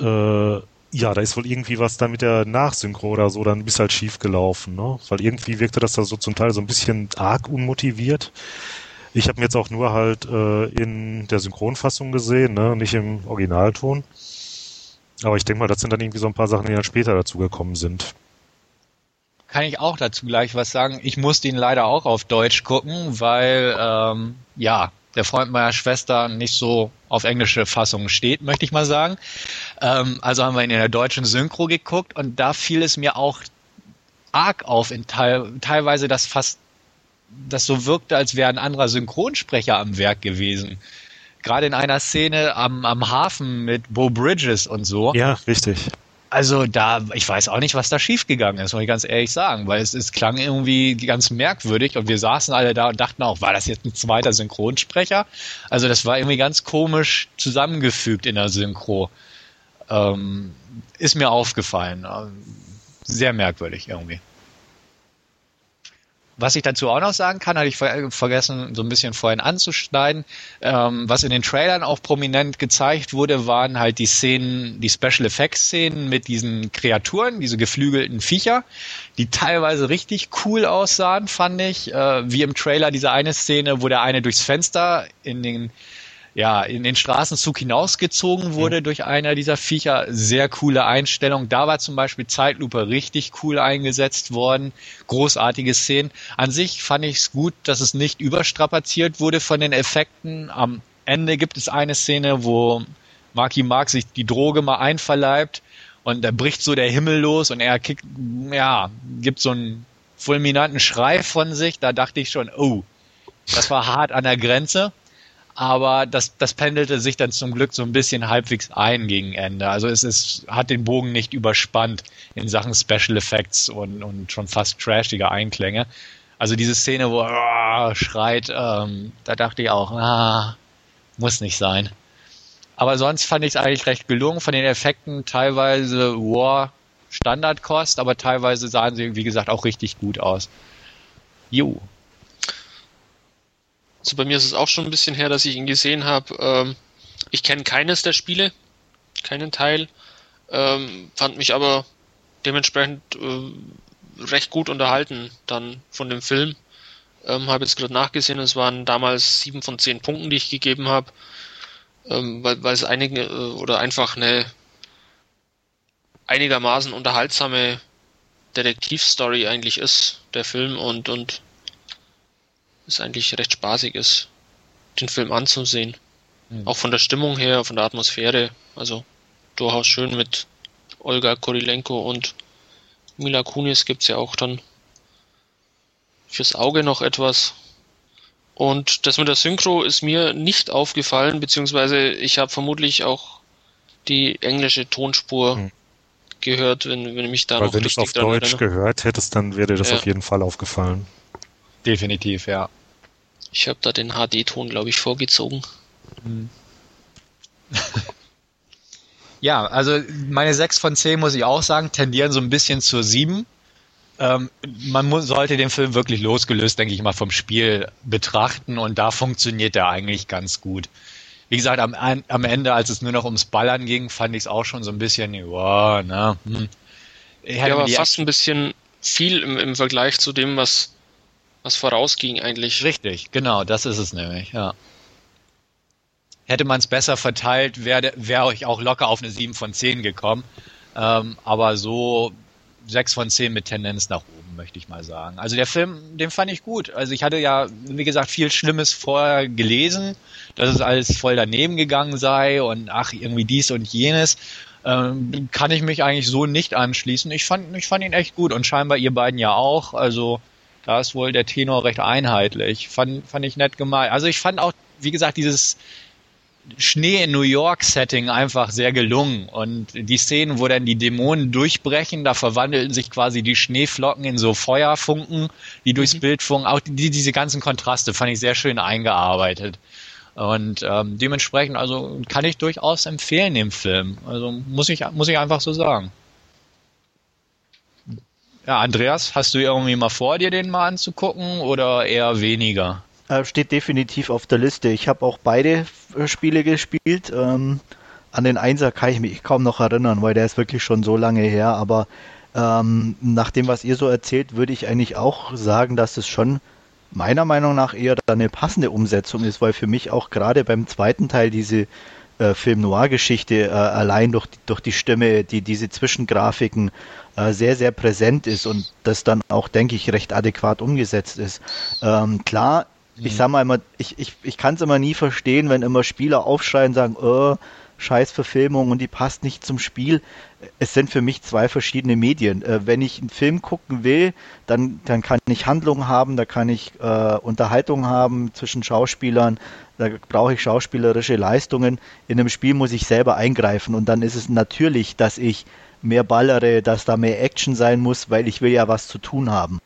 äh, ja, da ist wohl irgendwie was dann mit der Nachsynchro oder so dann bis halt schief gelaufen, ne? Weil irgendwie wirkte das da so zum Teil so ein bisschen arg unmotiviert. Ich habe ihn jetzt auch nur halt äh, in der Synchronfassung gesehen, ne? nicht im Originalton. Aber ich denke mal, das sind dann irgendwie so ein paar Sachen, die dann später dazugekommen sind. Kann ich auch dazu gleich was sagen. Ich musste ihn leider auch auf Deutsch gucken, weil ähm, ja der Freund meiner Schwester nicht so auf englische Fassungen steht, möchte ich mal sagen. Ähm, also haben wir ihn in der deutschen Synchro geguckt und da fiel es mir auch arg auf, in teil, teilweise das fast das so wirkte, als wäre ein anderer Synchronsprecher am Werk gewesen. Gerade in einer Szene am, am Hafen mit Bo Bridges und so. Ja, richtig. Also da, ich weiß auch nicht, was da schiefgegangen ist, muss ich ganz ehrlich sagen, weil es, es klang irgendwie ganz merkwürdig und wir saßen alle da und dachten auch, war das jetzt ein zweiter Synchronsprecher? Also das war irgendwie ganz komisch zusammengefügt in der Synchro. Ähm, ist mir aufgefallen. Sehr merkwürdig irgendwie. Was ich dazu auch noch sagen kann, hatte ich vergessen, so ein bisschen vorhin anzuschneiden. Ähm, was in den Trailern auch prominent gezeigt wurde, waren halt die Szenen, die Special Effects Szenen mit diesen Kreaturen, diese geflügelten Viecher, die teilweise richtig cool aussahen, fand ich. Äh, wie im Trailer diese eine Szene, wo der eine durchs Fenster in den ja, in den Straßenzug hinausgezogen wurde mhm. durch einer dieser Viecher. Sehr coole Einstellung. Da war zum Beispiel Zeitlupe richtig cool eingesetzt worden. Großartige Szenen. An sich fand ich es gut, dass es nicht überstrapaziert wurde von den Effekten. Am Ende gibt es eine Szene, wo Marky Mark sich die Droge mal einverleibt und da bricht so der Himmel los und er kickt, ja, gibt so einen fulminanten Schrei von sich. Da dachte ich schon, oh, das war hart an der Grenze aber das, das pendelte sich dann zum Glück so ein bisschen halbwegs ein gegen Ende. Also es ist, hat den Bogen nicht überspannt in Sachen Special Effects und, und schon fast trashige Einklänge. Also diese Szene, wo er oh, schreit, ähm, da dachte ich auch, ah, muss nicht sein. Aber sonst fand ich es eigentlich recht gelungen von den Effekten. Teilweise War Standardkost, aber teilweise sahen sie, wie gesagt, auch richtig gut aus. Jo. Also bei mir ist es auch schon ein bisschen her, dass ich ihn gesehen habe. Ähm, ich kenne keines der Spiele, keinen Teil, ähm, fand mich aber dementsprechend äh, recht gut unterhalten dann von dem Film. Ähm, habe jetzt gerade nachgesehen, es waren damals sieben von zehn Punkten, die ich gegeben habe, ähm, weil, weil es einige äh, oder einfach eine einigermaßen unterhaltsame Detektivstory eigentlich ist, der Film und und es eigentlich recht spaßig ist, den Film anzusehen. Mhm. Auch von der Stimmung her, von der Atmosphäre. Also durchaus schön mit Olga Kurilenko und Mila Kunis gibt's ja auch dann fürs Auge noch etwas. Und das mit der Synchro ist mir nicht aufgefallen, beziehungsweise ich habe vermutlich auch die englische Tonspur hm. gehört, wenn, wenn mich da Weil noch wenn du es auf Deutsch erinnere. gehört hättest, dann wäre dir das ja. auf jeden Fall aufgefallen. Definitiv, ja. Ich habe da den HD-Ton, glaube ich, vorgezogen. Hm. ja, also meine 6 von 10 muss ich auch sagen, tendieren so ein bisschen zur 7. Ähm, man muss, sollte den Film wirklich losgelöst, denke ich mal, vom Spiel betrachten und da funktioniert er eigentlich ganz gut. Wie gesagt, am, am Ende, als es nur noch ums Ballern ging, fand ich es auch schon so ein bisschen, wow, ne? Hm. Ja, aber fast ein bisschen viel im, im Vergleich zu dem, was was vorausging eigentlich. Richtig, genau, das ist es nämlich, ja. Hätte man es besser verteilt, wäre wär ich auch locker auf eine 7 von 10 gekommen. Ähm, aber so 6 von 10 mit Tendenz nach oben, möchte ich mal sagen. Also der Film, den fand ich gut. Also ich hatte ja, wie gesagt, viel Schlimmes vorher gelesen, dass es alles voll daneben gegangen sei und ach, irgendwie dies und jenes. Ähm, kann ich mich eigentlich so nicht anschließen. Ich fand, ich fand ihn echt gut und scheinbar ihr beiden ja auch. Also da ist wohl der Tenor recht einheitlich. Fand, fand ich nett gemalt. Also ich fand auch, wie gesagt, dieses Schnee in New York Setting einfach sehr gelungen. Und die Szenen, wo dann die Dämonen durchbrechen, da verwandelten sich quasi die Schneeflocken in so Feuerfunken, die durchs mhm. Bild funken. Auch die, diese ganzen Kontraste fand ich sehr schön eingearbeitet. Und ähm, dementsprechend, also kann ich durchaus empfehlen den Film. Also muss ich, muss ich einfach so sagen. Ja, Andreas, hast du irgendwie mal vor, dir den mal anzugucken oder eher weniger? Äh, steht definitiv auf der Liste. Ich habe auch beide äh, Spiele gespielt. Ähm, an den Einser kann ich mich kaum noch erinnern, weil der ist wirklich schon so lange her. Aber ähm, nach dem, was ihr so erzählt, würde ich eigentlich auch sagen, dass es schon meiner Meinung nach eher eine passende Umsetzung ist, weil für mich auch gerade beim zweiten Teil diese äh, Film-Noir-Geschichte äh, allein durch, durch die Stimme, die diese Zwischengrafiken äh, sehr, sehr präsent ist und das dann auch, denke ich, recht adäquat umgesetzt ist. Ähm, klar, mhm. ich sag mal immer, ich, ich, ich kann es immer nie verstehen, wenn immer Spieler aufschreien und sagen, oh, scheiß Verfilmung und die passt nicht zum Spiel. Es sind für mich zwei verschiedene Medien. Äh, wenn ich einen Film gucken will, dann, dann kann ich Handlung haben, da kann ich äh, Unterhaltung haben zwischen Schauspielern, da brauche ich schauspielerische Leistungen. In einem Spiel muss ich selber eingreifen und dann ist es natürlich, dass ich mehr ballere, dass da mehr Action sein muss, weil ich will ja was zu tun haben.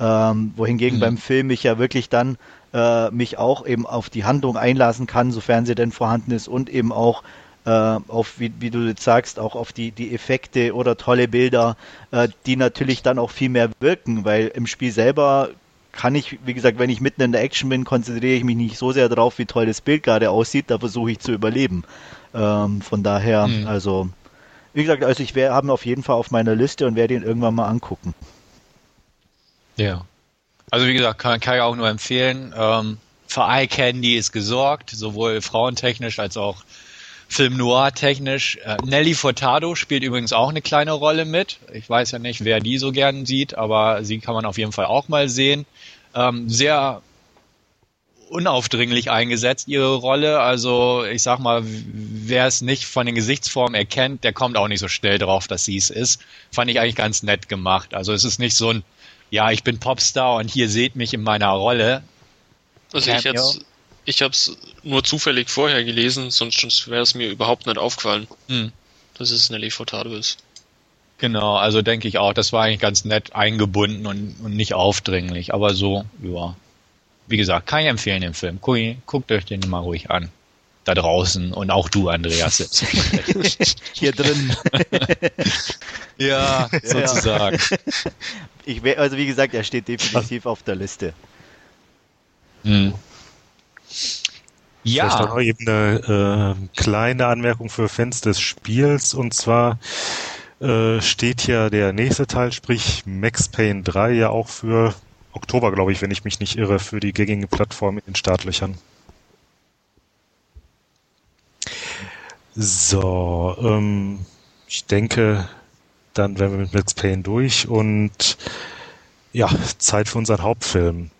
Ähm, wohingegen mhm. beim Film ich ja wirklich dann äh, mich auch eben auf die Handlung einlassen kann, sofern sie denn vorhanden ist und eben auch äh, auf, wie, wie, du jetzt sagst, auch auf die, die Effekte oder tolle Bilder, äh, die natürlich dann auch viel mehr wirken, weil im Spiel selber kann ich, wie gesagt, wenn ich mitten in der Action bin, konzentriere ich mich nicht so sehr darauf, wie toll das Bild gerade aussieht, da versuche ich zu überleben. Ähm, von daher, mhm. also, wie gesagt, also ich habe ihn auf jeden Fall auf meiner Liste und werde ihn irgendwann mal angucken. Ja. Also wie gesagt, kann, kann ich auch nur empfehlen. Ähm, für Eye Candy ist gesorgt, sowohl frauentechnisch als auch Film Noir technisch. Äh, Nelly Furtado spielt übrigens auch eine kleine Rolle mit. Ich weiß ja nicht, wer die so gern sieht, aber sie kann man auf jeden Fall auch mal sehen. Ähm, sehr unaufdringlich eingesetzt, ihre Rolle. Also ich sag mal, wer es nicht von den Gesichtsformen erkennt, der kommt auch nicht so schnell drauf, dass sie es ist. Fand ich eigentlich ganz nett gemacht. Also es ist nicht so ein, ja, ich bin Popstar und hier seht mich in meiner Rolle. Also ich jetzt, ich habe es nur zufällig vorher gelesen, sonst wäre es mir überhaupt nicht aufgefallen, hm. dass es Nelly Furtado ist. Genau, also denke ich auch, das war eigentlich ganz nett eingebunden und, und nicht aufdringlich, aber so, ja. Wie gesagt, kann ich empfehlen den Film. Guck, guckt euch den mal ruhig an. Da draußen und auch du, Andreas. Hier drin. ja, sozusagen. Ich wär, also wie gesagt, er steht definitiv auf der Liste. Hm. Ja. Vielleicht noch eben eine äh, kleine Anmerkung für Fans des Spiels und zwar äh, steht hier der nächste Teil, sprich Max Payne 3 ja auch für Oktober, glaube ich, wenn ich mich nicht irre, für die gängige Plattform in den Startlöchern. So, ähm, ich denke, dann wären wir mit Max Payne durch und ja, Zeit für unseren Hauptfilm.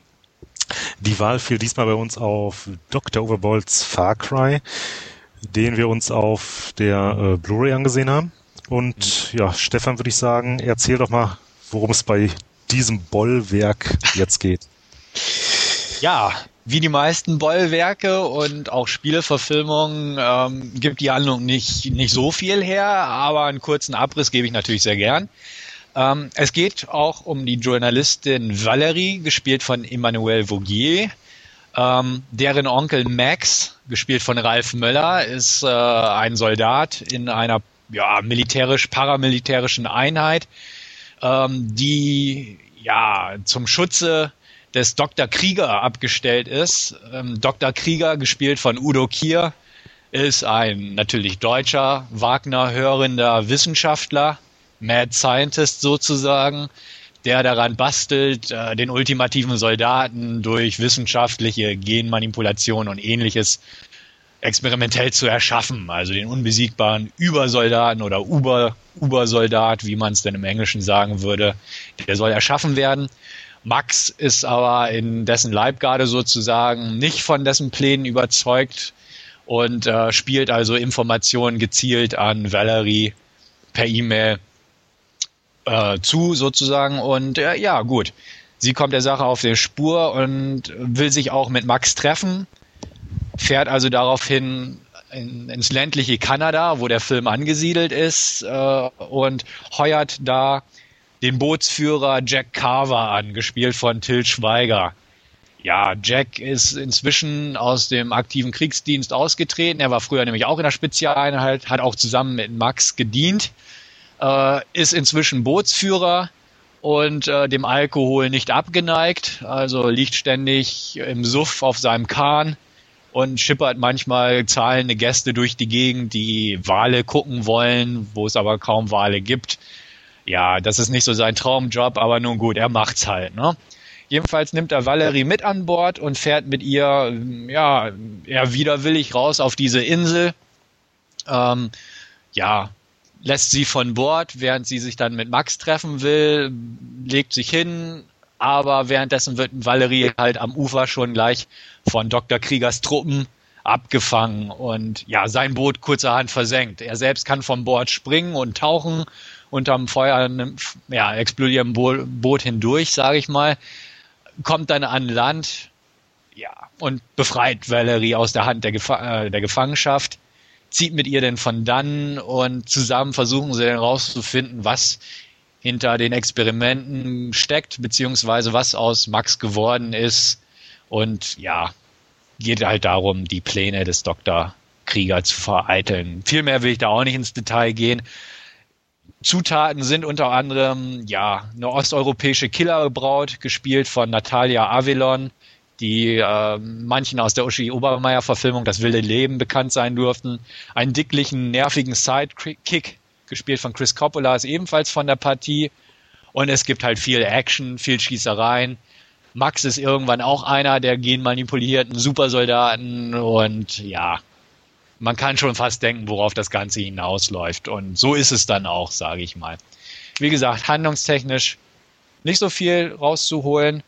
Die Wahl fiel diesmal bei uns auf Dr. Overballs Far Cry, den wir uns auf der äh, Blu-ray angesehen haben. Und ja, Stefan würde ich sagen, erzähl doch mal, worum es bei diesem Bollwerk jetzt geht. Ja, wie die meisten Bollwerke und auch Spieleverfilmungen ähm, gibt die Handlung nicht, nicht so viel her, aber einen kurzen Abriss gebe ich natürlich sehr gern. Ähm, es geht auch um die Journalistin Valerie, gespielt von Emmanuel Vaugier. Ähm, deren Onkel Max, gespielt von Ralf Möller, ist äh, ein Soldat in einer ja, militärisch-paramilitärischen Einheit, ähm, die ja zum Schutze des Dr. Krieger abgestellt ist. Ähm, Dr. Krieger, gespielt von Udo Kier, ist ein natürlich deutscher, Wagner-hörender Wissenschaftler, Mad Scientist sozusagen, der daran bastelt, äh, den ultimativen Soldaten durch wissenschaftliche Genmanipulation und ähnliches experimentell zu erschaffen. Also den unbesiegbaren Übersoldaten oder Uber, Ubersoldat, wie man es denn im Englischen sagen würde, der soll erschaffen werden. Max ist aber in dessen Leibgarde sozusagen nicht von dessen Plänen überzeugt und äh, spielt also Informationen gezielt an Valerie per E-Mail äh, zu sozusagen und äh, ja gut, sie kommt der Sache auf die Spur und will sich auch mit Max treffen, fährt also daraufhin in, ins ländliche Kanada, wo der Film angesiedelt ist äh, und heuert da den Bootsführer Jack Carver an, gespielt von Till Schweiger. Ja, Jack ist inzwischen aus dem aktiven Kriegsdienst ausgetreten. Er war früher nämlich auch in der Spezialeinheit, hat auch zusammen mit Max gedient äh, ist inzwischen Bootsführer und äh, dem Alkohol nicht abgeneigt, also liegt ständig im Suff auf seinem Kahn und schippert manchmal zahlende Gäste durch die Gegend, die Wale gucken wollen, wo es aber kaum Wale gibt. Ja, das ist nicht so sein Traumjob, aber nun gut, er macht's halt, ne? Jedenfalls nimmt er Valerie mit an Bord und fährt mit ihr, ja, eher widerwillig raus auf diese Insel. Ähm, ja, lässt sie von Bord, während sie sich dann mit Max treffen will, legt sich hin, aber währenddessen wird Valerie halt am Ufer schon gleich von Dr. Kriegers Truppen abgefangen und ja, sein Boot kurzerhand versenkt. Er selbst kann vom Bord springen und tauchen unterm Feuer, ja, explodierenden Boot hindurch, sage ich mal, kommt dann an Land, ja, und befreit Valerie aus der Hand der, Gef äh, der Gefangenschaft, zieht mit ihr denn von dann und zusammen versuchen sie dann rauszufinden, was hinter den Experimenten steckt, beziehungsweise was aus Max geworden ist. Und ja, geht halt darum, die Pläne des Dr. Krieger zu vereiteln. Viel mehr will ich da auch nicht ins Detail gehen. Zutaten sind unter anderem ja eine osteuropäische Killerbraut, gespielt von Natalia Avalon, die äh, manchen aus der Uschi Obermeier Verfilmung Das wilde Leben bekannt sein durften. Einen dicklichen, nervigen Sidekick, gespielt von Chris Coppola, ist ebenfalls von der Partie. Und es gibt halt viel Action, viel Schießereien. Max ist irgendwann auch einer der genmanipulierten Supersoldaten und ja, man kann schon fast denken, worauf das Ganze hinausläuft. Und so ist es dann auch, sage ich mal. Wie gesagt, handlungstechnisch nicht so viel rauszuholen.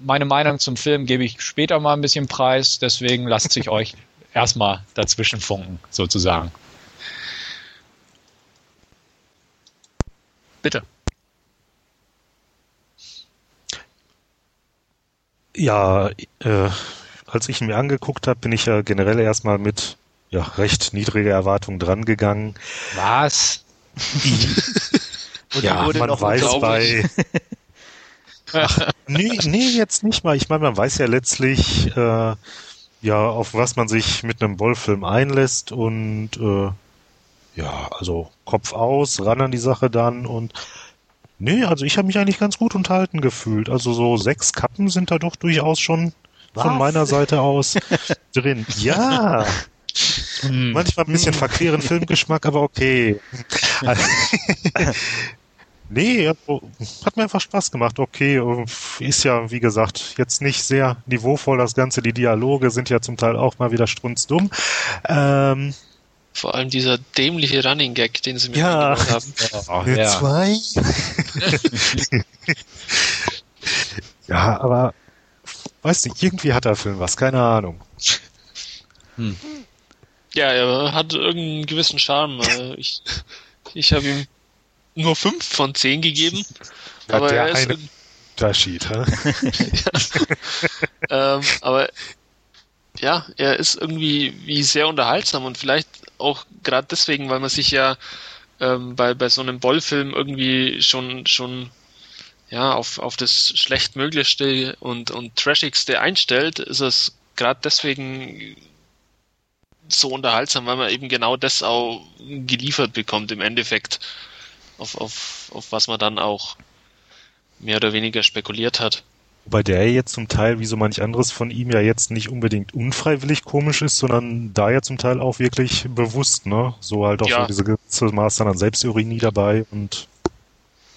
Meine Meinung zum Film gebe ich später mal ein bisschen preis, deswegen lasst sich euch erstmal dazwischen funken, sozusagen. Bitte. Ja, äh, als ich ihn mir angeguckt habe, bin ich ja generell erstmal mit ja, recht niedrige Erwartungen drangegangen. Was? ja, man weiß bei. Ach, nee, nee, jetzt nicht mal. Ich meine, man weiß ja letztlich, äh, ja, auf was man sich mit einem Bollfilm einlässt und äh, ja, also Kopf aus, ran an die Sache dann und nee, also ich habe mich eigentlich ganz gut unterhalten gefühlt. Also so sechs Kappen sind da doch durchaus schon was? von meiner Seite aus drin. Ja. Hm. Manchmal ein bisschen hm. verqueren Filmgeschmack, aber okay. nee, hat mir einfach Spaß gemacht. Okay, ist ja, wie gesagt, jetzt nicht sehr niveauvoll das Ganze. Die Dialoge sind ja zum Teil auch mal wieder strunzdumm. Ähm, vor allem dieser dämliche Running Gag, den sie mir ja. haben. Oh, ja. Zwei? ja, aber weiß nicht, irgendwie hat der Film was, keine Ahnung. Hm. Ja, er hat irgendeinen gewissen Charme. Ich, ich habe ihm nur fünf von zehn gegeben. Ja, aber der er ist eine Unterschied, ja. ähm, aber ja, er ist irgendwie wie sehr unterhaltsam und vielleicht auch gerade deswegen, weil man sich ja ähm, bei, bei so einem Bollfilm irgendwie schon schon ja auf, auf das schlechtmöglichste und, und trashigste einstellt, ist es gerade deswegen so unterhaltsam, weil man eben genau das auch geliefert bekommt im Endeffekt, auf, auf, auf was man dann auch mehr oder weniger spekuliert hat. Wobei der jetzt zum Teil, wie so manch anderes von ihm, ja jetzt nicht unbedingt unfreiwillig komisch ist, sondern da ja zum Teil auch wirklich bewusst, ne? So halt auch ja. so diese gewisse Maß dann an Selbstironie dabei und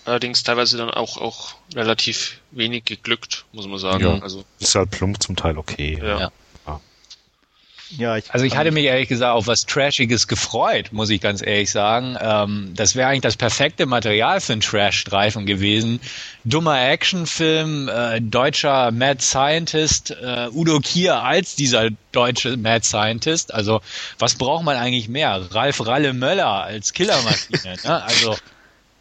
allerdings teilweise dann auch, auch relativ wenig geglückt, muss man sagen. Ja, also ist halt plump zum Teil okay. Ja. ja. Ja, ich also ich hatte mich ehrlich gesagt auf was Trashiges gefreut, muss ich ganz ehrlich sagen. Ähm, das wäre eigentlich das perfekte Material für einen Trash-Streifen gewesen. Dummer Actionfilm, äh, deutscher Mad Scientist, äh, Udo Kier als dieser deutsche Mad Scientist. Also was braucht man eigentlich mehr? Ralf Ralle Möller als Killermaschine. ne? Also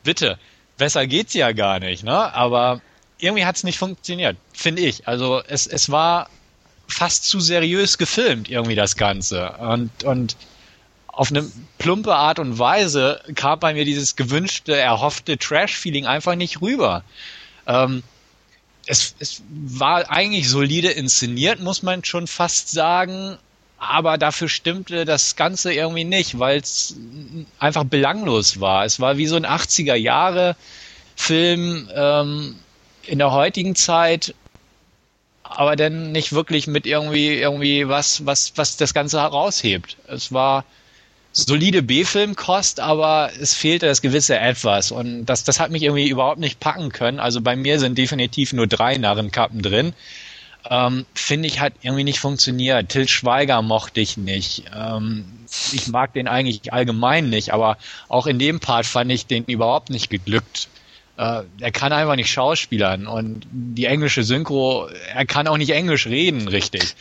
bitte, besser geht's ja gar nicht. Ne? Aber irgendwie hat's nicht funktioniert, finde ich. Also es, es war fast zu seriös gefilmt, irgendwie das Ganze. Und, und auf eine plumpe Art und Weise kam bei mir dieses gewünschte, erhoffte Trash-Feeling einfach nicht rüber. Ähm, es, es war eigentlich solide inszeniert, muss man schon fast sagen, aber dafür stimmte das Ganze irgendwie nicht, weil es einfach belanglos war. Es war wie so ein 80er Jahre Film ähm, in der heutigen Zeit aber dann nicht wirklich mit irgendwie irgendwie was was was das Ganze heraushebt. Es war solide B-Filmkost, aber es fehlte das gewisse Etwas und das, das hat mich irgendwie überhaupt nicht packen können. Also bei mir sind definitiv nur drei Narrenkappen drin. Ähm, Finde ich hat irgendwie nicht funktioniert. Till Schweiger mochte ich nicht. Ähm, ich mag den eigentlich allgemein nicht, aber auch in dem Part fand ich den überhaupt nicht geglückt. Äh, er kann einfach nicht schauspielern und die englische Synchro, er kann auch nicht Englisch reden, richtig.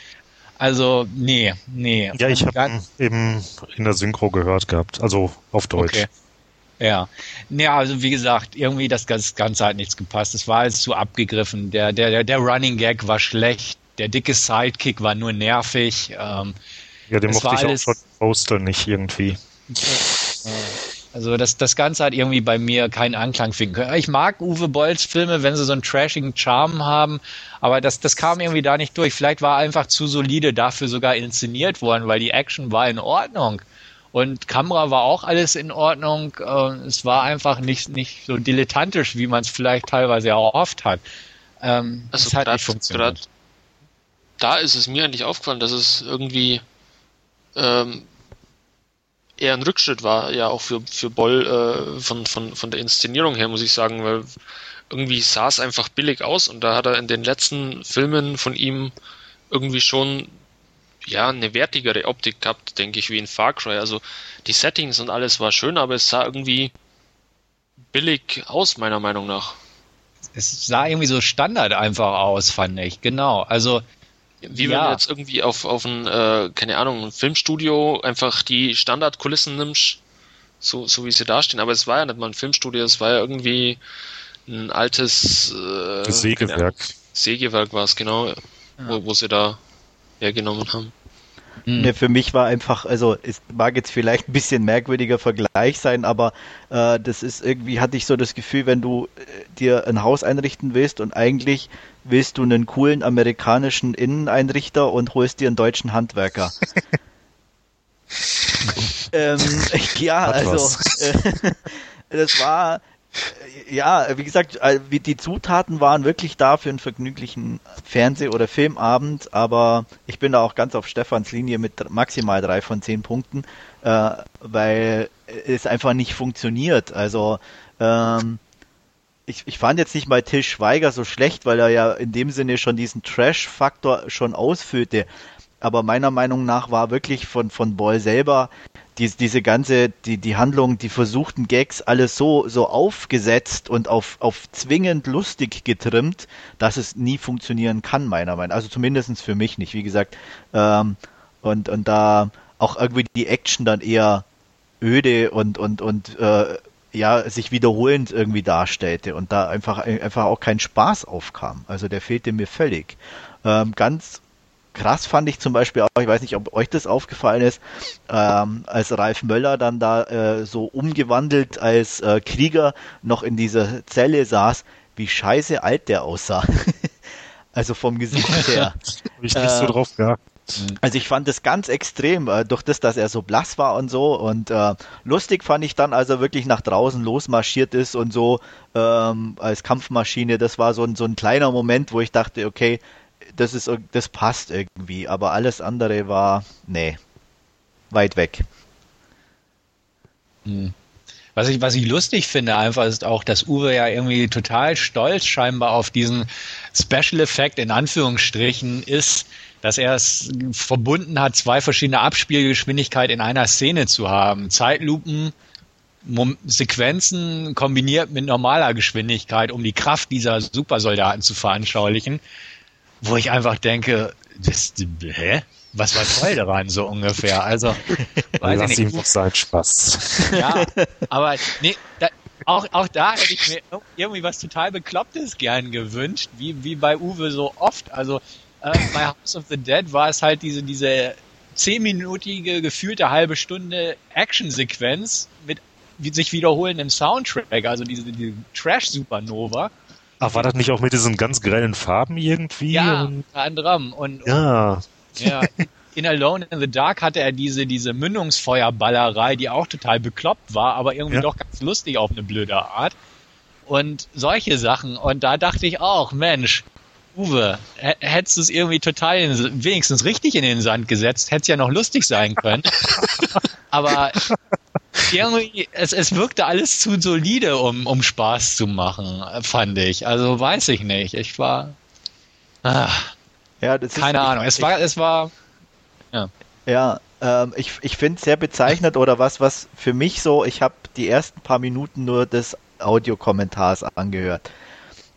Also, nee, nee. Ja, ich habe eben in der Synchro gehört gehabt, also auf Deutsch. Okay. Ja. Ja, also wie gesagt, irgendwie das Ganze hat nichts gepasst. Es war alles zu abgegriffen. Der, der, der, Running Gag war schlecht. Der dicke Sidekick war nur nervig. Ähm, ja, den mochte ich auch schon Poster nicht irgendwie. Also das, das Ganze hat irgendwie bei mir keinen Anklang finden können. Ich mag Uwe Bolls Filme, wenn sie so einen trashigen Charme haben, aber das, das kam irgendwie da nicht durch. Vielleicht war einfach zu solide dafür sogar inszeniert worden, weil die Action war in Ordnung. Und Kamera war auch alles in Ordnung. Es war einfach nicht, nicht so dilettantisch, wie man es vielleicht teilweise auch oft hat. Ähm, also hat nicht funktioniert. Da ist es mir eigentlich aufgefallen, dass es irgendwie ähm, eher ein Rückschritt war, ja auch für, für Boll äh, von, von, von der Inszenierung her, muss ich sagen, weil irgendwie sah es einfach billig aus und da hat er in den letzten Filmen von ihm irgendwie schon ja eine wertigere Optik gehabt, denke ich, wie in Far Cry. Also die Settings und alles war schön, aber es sah irgendwie billig aus, meiner Meinung nach. Es sah irgendwie so Standard einfach aus, fand ich. Genau. Also wie ja. wenn du jetzt irgendwie auf, auf ein, äh, keine Ahnung, ein Filmstudio einfach die Standardkulissen nimmst, so, so wie sie da stehen. Aber es war ja nicht mal ein Filmstudio, es war ja irgendwie ein altes äh, Sägewerk. Sägewerk war es, genau, ja. wo, wo sie da hergenommen haben. Mhm. Für mich war einfach, also es mag jetzt vielleicht ein bisschen merkwürdiger Vergleich sein, aber äh, das ist irgendwie, hatte ich so das Gefühl, wenn du äh, dir ein Haus einrichten willst und eigentlich willst du einen coolen amerikanischen Inneneinrichter und holst dir einen deutschen Handwerker. ähm, ja, also äh, das war ja, wie gesagt, äh, die Zutaten waren wirklich da für einen vergnüglichen Fernseh- oder Filmabend, aber ich bin da auch ganz auf Stefans Linie mit maximal drei von zehn Punkten, äh, weil es einfach nicht funktioniert. Also ähm, ich, ich fand jetzt nicht mal Till Schweiger so schlecht, weil er ja in dem Sinne schon diesen Trash-Faktor schon ausfüllte. Aber meiner Meinung nach war wirklich von, von Boll selber die, diese ganze, die, die Handlung, die versuchten Gags, alles so, so aufgesetzt und auf, auf zwingend lustig getrimmt, dass es nie funktionieren kann, meiner Meinung nach. Also zumindestens für mich nicht, wie gesagt. Ähm, und, und da auch irgendwie die Action dann eher öde und, und, und äh, ja, sich wiederholend irgendwie darstellte und da einfach, einfach auch kein Spaß aufkam. Also der fehlte mir völlig. Ähm, ganz krass fand ich zum Beispiel auch, ich weiß nicht, ob euch das aufgefallen ist, ähm, als Ralf Möller dann da äh, so umgewandelt als äh, Krieger noch in dieser Zelle saß, wie scheiße alt der aussah. also vom Gesicht her. Hab ich nicht äh, so drauf gehabt. Also ich fand es ganz extrem, äh, durch das, dass er so blass war und so. Und äh, lustig fand ich dann, als er wirklich nach draußen losmarschiert ist und so ähm, als Kampfmaschine. Das war so ein, so ein kleiner Moment, wo ich dachte, okay, das ist, das passt irgendwie, aber alles andere war, nee, weit weg. Hm. Was ich, was ich lustig finde einfach ist auch, dass Uwe ja irgendwie total stolz scheinbar auf diesen Special Effekt in Anführungsstrichen ist, dass er es verbunden hat, zwei verschiedene Abspielgeschwindigkeiten in einer Szene zu haben. Zeitlupen, Sequenzen kombiniert mit normaler Geschwindigkeit, um die Kraft dieser Supersoldaten zu veranschaulichen wo ich einfach denke, das, hä? Was war toll daran, so ungefähr? Also, weiß Lass ich nicht. ihm doch sein Spaß. Ja, aber nee, da, auch, auch da hätte ich mir irgendwie was total Beklopptes gern gewünscht, wie, wie bei Uwe so oft. Also, äh, bei House of the Dead war es halt diese, diese zehnminütige, gefühlte halbe Stunde Actionsequenz mit sich wiederholendem Soundtrack, also diese, diese Trash-Supernova. Ach, war das nicht auch mit diesen ganz grellen Farben irgendwie? Ja, unter anderem. Und, ja. ja. In Alone in the Dark hatte er diese, diese Mündungsfeuerballerei, die auch total bekloppt war, aber irgendwie ja. doch ganz lustig auf eine blöde Art. Und solche Sachen. Und da dachte ich auch, Mensch, Uwe, hättest du es irgendwie total in, wenigstens richtig in den Sand gesetzt, hätte es ja noch lustig sein können. Aber irgendwie, es, es wirkte alles zu solide, um, um Spaß zu machen, fand ich. Also weiß ich nicht. Ich war. Ah, ja, das keine ist, Ahnung. Ich, es war, es war. Ja. Ja, ähm, ich, ich finde es sehr bezeichnend oder was, was für mich so, ich habe die ersten paar Minuten nur des Audiokommentars angehört.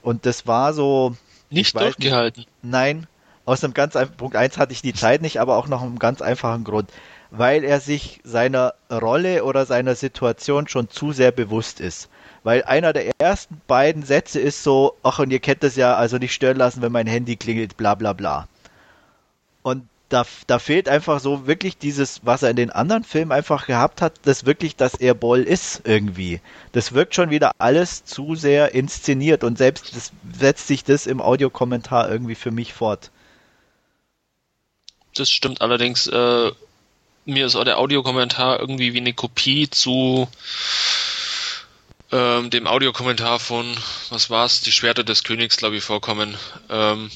Und das war so, nicht durchgehalten. Nein, aus einem ganz einfachen Punkt 1 hatte ich die Zeit nicht, aber auch noch einem ganz einfachen Grund. Weil er sich seiner Rolle oder seiner Situation schon zu sehr bewusst ist. Weil einer der ersten beiden Sätze ist so, ach und ihr kennt das ja, also nicht stören lassen, wenn mein Handy klingelt, bla bla bla. Und da, da fehlt einfach so wirklich dieses, was er in den anderen Filmen einfach gehabt hat, das wirklich, dass er Boll ist irgendwie. Das wirkt schon wieder alles zu sehr inszeniert und selbst das, setzt sich das im Audiokommentar irgendwie für mich fort. Das stimmt allerdings. Äh, mir ist auch der Audiokommentar irgendwie wie eine Kopie zu ähm, dem Audiokommentar von, was war's, die Schwerter des Königs, glaube ich, vorkommen. Ähm,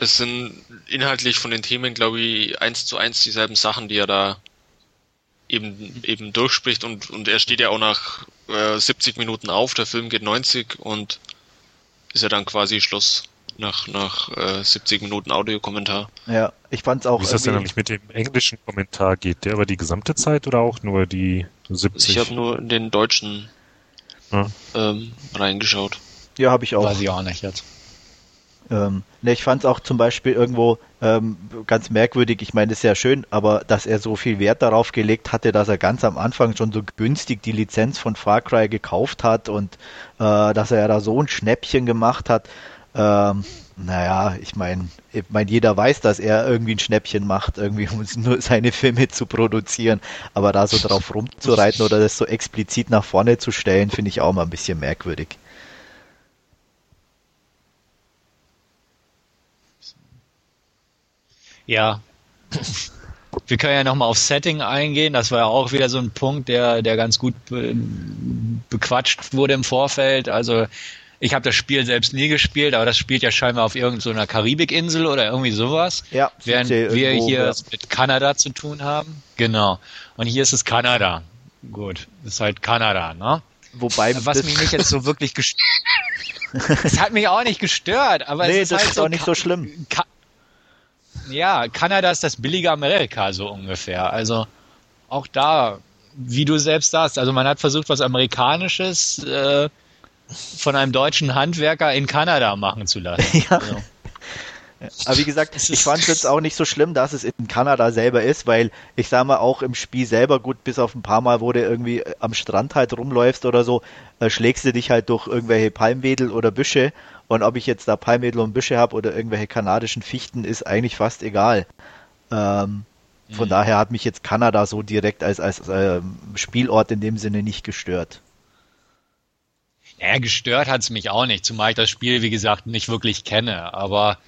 es sind inhaltlich von den Themen, glaube ich, eins zu eins dieselben Sachen, die er da eben, eben durchspricht und, und er steht ja auch nach äh, 70 Minuten auf, der Film geht 90 und ist ja dann quasi Schluss nach, nach äh, 70 Minuten Audiokommentar. Ja, ich fand's auch. Wie ist das denn eigentlich mit dem englischen Kommentar? Geht der über die gesamte Zeit oder auch nur die 70? Ich habe nur in den deutschen ja. ähm, reingeschaut. Ja, habe ich auch. Weiß ich auch nicht jetzt. Ähm, ne, ich fand es auch zum Beispiel irgendwo ähm, ganz merkwürdig. Ich meine, es ist ja schön, aber dass er so viel Wert darauf gelegt hatte, dass er ganz am Anfang schon so günstig die Lizenz von Far Cry gekauft hat und äh, dass er da so ein Schnäppchen gemacht hat. Ähm, naja, ich meine, ich mein, jeder weiß, dass er irgendwie ein Schnäppchen macht, irgendwie um nur seine Filme zu produzieren. Aber da so drauf rumzureiten oder das so explizit nach vorne zu stellen, finde ich auch mal ein bisschen merkwürdig. Ja. Wir können ja nochmal auf Setting eingehen. Das war ja auch wieder so ein Punkt, der, der ganz gut be bequatscht wurde im Vorfeld. Also ich habe das Spiel selbst nie gespielt, aber das spielt ja scheinbar auf irgendeiner so Karibikinsel oder irgendwie sowas. Ja. Während wir irgendwo, hier ja. mit Kanada zu tun haben. Genau. Und hier ist es Kanada. Gut, das ist halt Kanada, ne? Wobei was mich nicht jetzt so wirklich gestört. Es hat mich auch nicht gestört, aber nee, es ist das halt ist so auch nicht so schlimm. Ka ja, Kanada ist das billige Amerika so ungefähr. Also auch da, wie du selbst sagst, also man hat versucht, was Amerikanisches äh, von einem deutschen Handwerker in Kanada machen zu lassen. Ja. Also. Aber wie gesagt, ich fand es jetzt auch nicht so schlimm, dass es in Kanada selber ist, weil ich sag mal auch im Spiel selber, gut, bis auf ein paar Mal, wo du irgendwie am Strand halt rumläufst oder so, äh, schlägst du dich halt durch irgendwelche Palmwedel oder Büsche und ob ich jetzt da Palmwedel und Büsche habe oder irgendwelche kanadischen Fichten, ist eigentlich fast egal. Ähm, von mhm. daher hat mich jetzt Kanada so direkt als, als äh, Spielort in dem Sinne nicht gestört. Ja, gestört hat es mich auch nicht, zumal ich das Spiel, wie gesagt, nicht wirklich kenne. Aber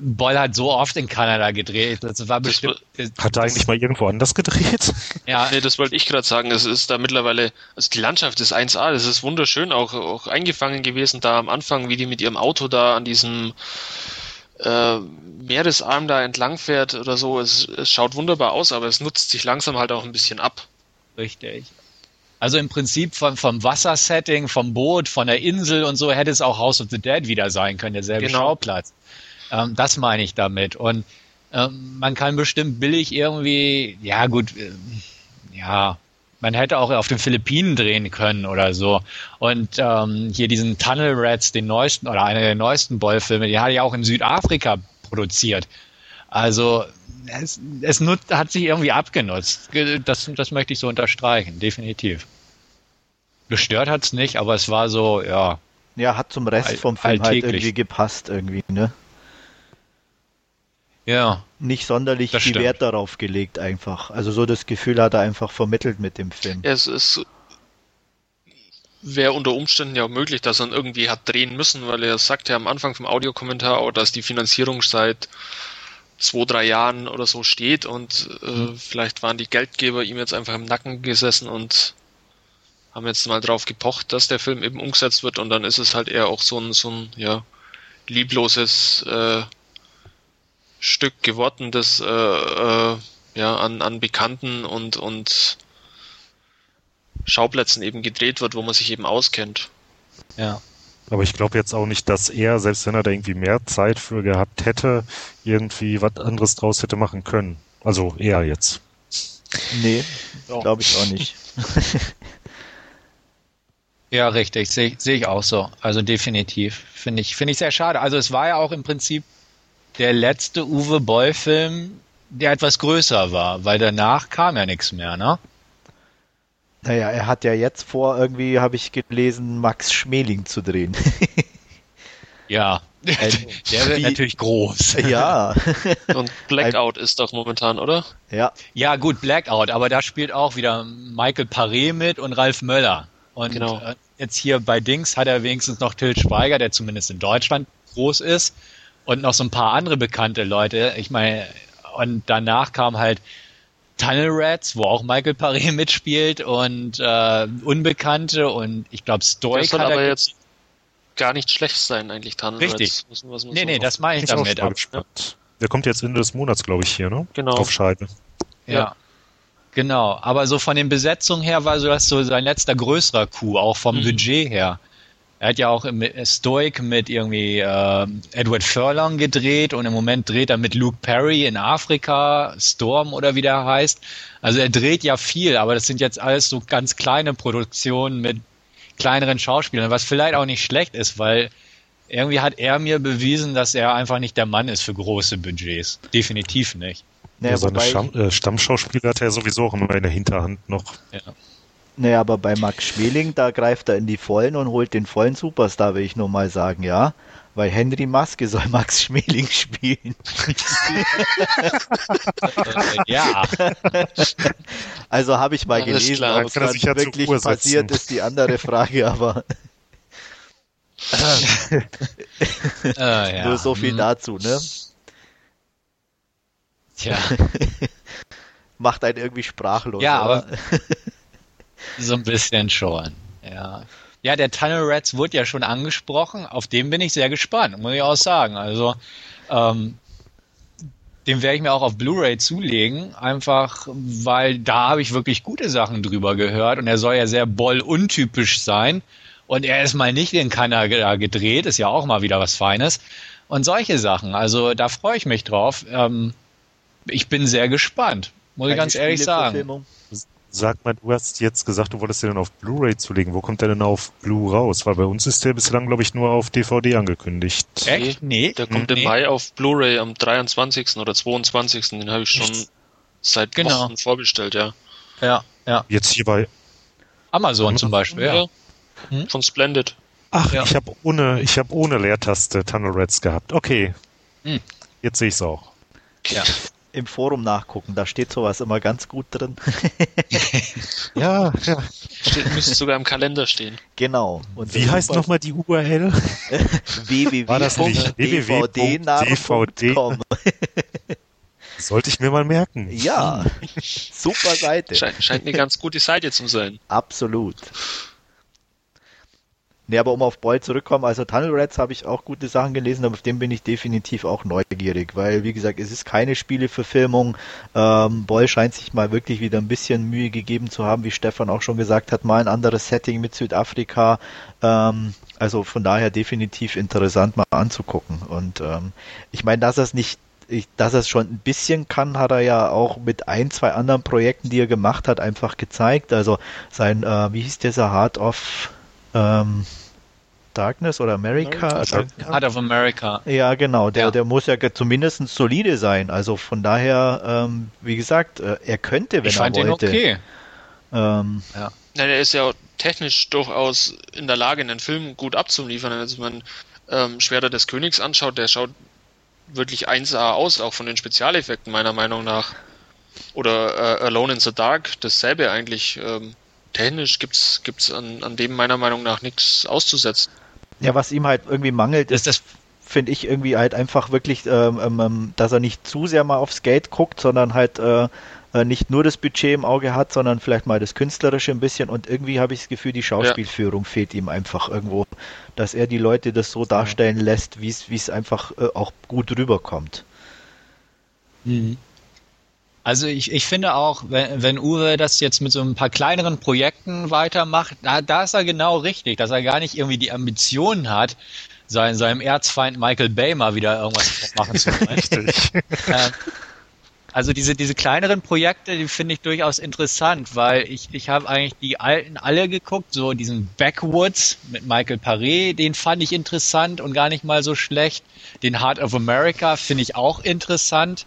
Boll hat so oft in Kanada gedreht. Das war bestimmt. Das, hat er eigentlich mal irgendwo anders gedreht? Ja. Nee, das wollte ich gerade sagen. Es ist da mittlerweile, also die Landschaft ist 1A, das ist wunderschön, auch, auch eingefangen gewesen da am Anfang, wie die mit ihrem Auto da an diesem äh, Meeresarm da entlang fährt oder so. Es, es schaut wunderbar aus, aber es nutzt sich langsam halt auch ein bisschen ab. Richtig. Also im Prinzip vom, vom Wassersetting, vom Boot, von der Insel und so hätte es auch House of the Dead wieder sein können, derselbe genau. Schauplatz. Ähm, das meine ich damit. Und ähm, man kann bestimmt billig irgendwie, ja gut, äh, ja, man hätte auch auf den Philippinen drehen können oder so. Und ähm, hier diesen Tunnel Rats, den neuesten oder einer der neuesten Bollfilme, die hat ja auch in Südafrika produziert. Also es, es nutzt, hat sich irgendwie abgenutzt. Das, das möchte ich so unterstreichen, definitiv. Gestört hat's nicht, aber es war so, ja. Ja, hat zum Rest vom Film halt irgendwie gepasst irgendwie, ne? Ja. Nicht sonderlich viel stimmt. Wert darauf gelegt einfach. Also so das Gefühl hat er einfach vermittelt mit dem Film. Es ist wäre unter Umständen ja auch möglich, dass er irgendwie hat drehen müssen, weil er sagt ja am Anfang vom Audiokommentar auch, dass die Finanzierung seit zwei, drei Jahren oder so steht und äh, mhm. vielleicht waren die Geldgeber ihm jetzt einfach im Nacken gesessen und haben jetzt mal drauf gepocht, dass der Film eben umgesetzt wird und dann ist es halt eher auch so ein, so ein, ja, liebloses äh, Stück geworden, das äh, äh, ja an, an Bekannten und, und Schauplätzen eben gedreht wird, wo man sich eben auskennt. Ja. Aber ich glaube jetzt auch nicht, dass er, selbst wenn er da irgendwie mehr Zeit für gehabt hätte, irgendwie was anderes draus hätte machen können. Also er jetzt. Nee, glaube ich auch nicht. Ja, richtig, sehe seh ich auch so. Also definitiv. Finde ich, finde ich sehr schade. Also es war ja auch im Prinzip der letzte Uwe Boll-Film, der etwas größer war, weil danach kam ja nichts mehr, ne? Naja, er hat ja jetzt vor, irgendwie habe ich gelesen, Max Schmeling zu drehen. Ja, der wird natürlich groß. ja. Und Blackout ist doch momentan, oder? ja. Ja, gut, Blackout, aber da spielt auch wieder Michael Paré mit und Ralf Möller. Und Genau. äh, jetzt hier bei Dings hat er wenigstens noch Till Schweiger, der zumindest in Deutschland groß ist. Und noch so ein paar andere bekannte Leute. Ich meine, und danach kam halt Tunnel Rats, wo auch Michael Paré mitspielt und äh, Unbekannte und ich glaube Stoic Das soll hat er aber jetzt gar nicht schlecht sein, eigentlich, Tunnel Richtig. Rats. Was, was muss Nee, nee, noch- das meine ich damit. gespannt. Der kommt jetzt Ende des Monats, glaube ich, hier, ne? Genau. Auf Scheibe. Ja. Ja. Genau, aber so von den Besetzungen her war so das so sein letzter größerer Coup, auch vom Mhm. Budget her. Er hat ja auch im Stoic mit irgendwie äh, Edward Furlong gedreht und im Moment dreht er mit Luke Perry in Afrika, Storm oder wie der heißt. Also er dreht ja viel, aber das sind jetzt alles so ganz kleine Produktionen mit kleineren Schauspielern, was vielleicht auch nicht schlecht ist, weil irgendwie hat er mir bewiesen, dass er einfach nicht der Mann ist für große Budgets. Definitiv nicht. Naja, Seine Stamm, äh, Stammschauspieler hat er sowieso auch immer in der Hinterhand noch. Ja. Naja, aber bei Max Schmeling, da greift er in die Vollen und holt den vollen Superstar, will ich nur mal sagen, ja. Weil Henry Maske soll Max Schmeling spielen. Äh, ja. Also habe ich mal Alles gelesen, klar, ob es wirklich passiert ist, die andere Frage, aber Äh, ja. nur so viel Hm. dazu, ne? Tja, Macht einen irgendwie sprachlos. Ja, oder? So ein bisschen schon. Ja. Ja, der Tunnel Rats wurde ja schon angesprochen. Auf den bin ich sehr gespannt, muss ich auch sagen. Also, ähm, den werde ich mir auch auf Blu-ray zulegen, einfach weil da habe ich wirklich gute Sachen drüber gehört und er soll ja sehr boll untypisch sein und er ist mal nicht in Kanada gedreht, ist ja auch mal wieder was Feines und solche Sachen. Also da freue ich mich drauf. Ähm, ich bin sehr gespannt, muss ich Keine ganz ehrlich sagen. Sag mal, du hast jetzt gesagt, du wolltest den dann auf Blu-ray zulegen. Wo kommt der denn auf Blu raus? Weil bei uns ist der bislang, glaube ich, nur auf DVD angekündigt. Echt? Nee. Der kommt nee. im Mai auf Blu-ray am 23. oder 22. Den habe ich schon seit Genau. Wochen vorbestellt, ja. Ja, ja. Jetzt hier bei. Amazon zum Beispiel, ja. Hm? Von Splendid. Ach, Ja. ich habe ohne, ich habe ohne Leertaste Tunnel Rats gehabt. Okay. Hm. Jetzt sehe ich es auch. ja. Im Forum nachgucken, da steht sowas immer ganz gut drin. Ja, ja. Steht, müsste sogar im Kalender stehen. genau. Und Wie heißt nochmal die URL? War das nicht www.dvdname.com Sollte ich mir mal merken. Ja, super Seite. Scheint, scheint eine ganz gute Seite zu sein. Absolut. Nee, aber um auf Boy zurückzukommen, also Tunnel Rats habe ich auch gute Sachen gelesen, aber auf den bin ich definitiv auch neugierig, weil, wie gesagt, es ist keine Spieleverfilmung. Ähm, Boy scheint sich mal wirklich wieder ein bisschen Mühe gegeben zu haben, wie Stefan auch schon gesagt hat, mal ein anderes Setting mit Südafrika. Ähm, also von daher definitiv interessant mal anzugucken. Und ähm, ich meine, dass es nicht ich, dass er es schon ein bisschen kann, hat er ja auch mit ein, zwei anderen Projekten, die er gemacht hat, einfach gezeigt. Also sein, äh, wie hieß dieser Heart of ähm, Darkness oder America? Also, Heart of America. ja, genau. Der, Ja. der muss ja zumindest solide sein. Also von daher, ähm, wie gesagt, äh, er könnte, wenn Ich fand er den wollte. okay. Ähm, Nein, er ist ja technisch durchaus in der Lage, einen Film gut abzuliefern. Also wenn man ähm, Schwerter des Königs anschaut, der schaut wirklich 1A aus, auch von den Spezialeffekten meiner Meinung nach. Oder äh, Alone in the Dark, dasselbe eigentlich. Ähm, technisch gibt's gibt's an, an dem meiner Meinung nach nichts auszusetzen. Ja, was ihm halt irgendwie mangelt, ist, das finde ich irgendwie halt einfach wirklich, ähm, ähm, dass er nicht zu sehr mal aufs Geld guckt, sondern halt äh, äh, nicht nur das Budget im Auge hat, sondern vielleicht mal das Künstlerische ein bisschen und irgendwie habe ich das Gefühl, die Schauspielführung fehlt ihm einfach irgendwo dass er die Leute das so darstellen lässt, wie es einfach äh, auch gut rüberkommt. Mhm. Also ich, ich finde auch, wenn, wenn Uwe das jetzt mit so ein paar kleineren Projekten weitermacht, da, da ist er genau richtig, dass er gar nicht irgendwie die Ambitionen hat, sein, seinem Erzfeind Michael Bay mal wieder irgendwas machen zu wollen. Richtig. Äh, also diese, diese kleineren Projekte, die finde ich durchaus interessant, weil ich, ich habe eigentlich die alten alle geguckt, so diesen Backwoods mit Michael Paré, den fand ich interessant und gar nicht mal so schlecht. Den Heart of America finde ich auch interessant.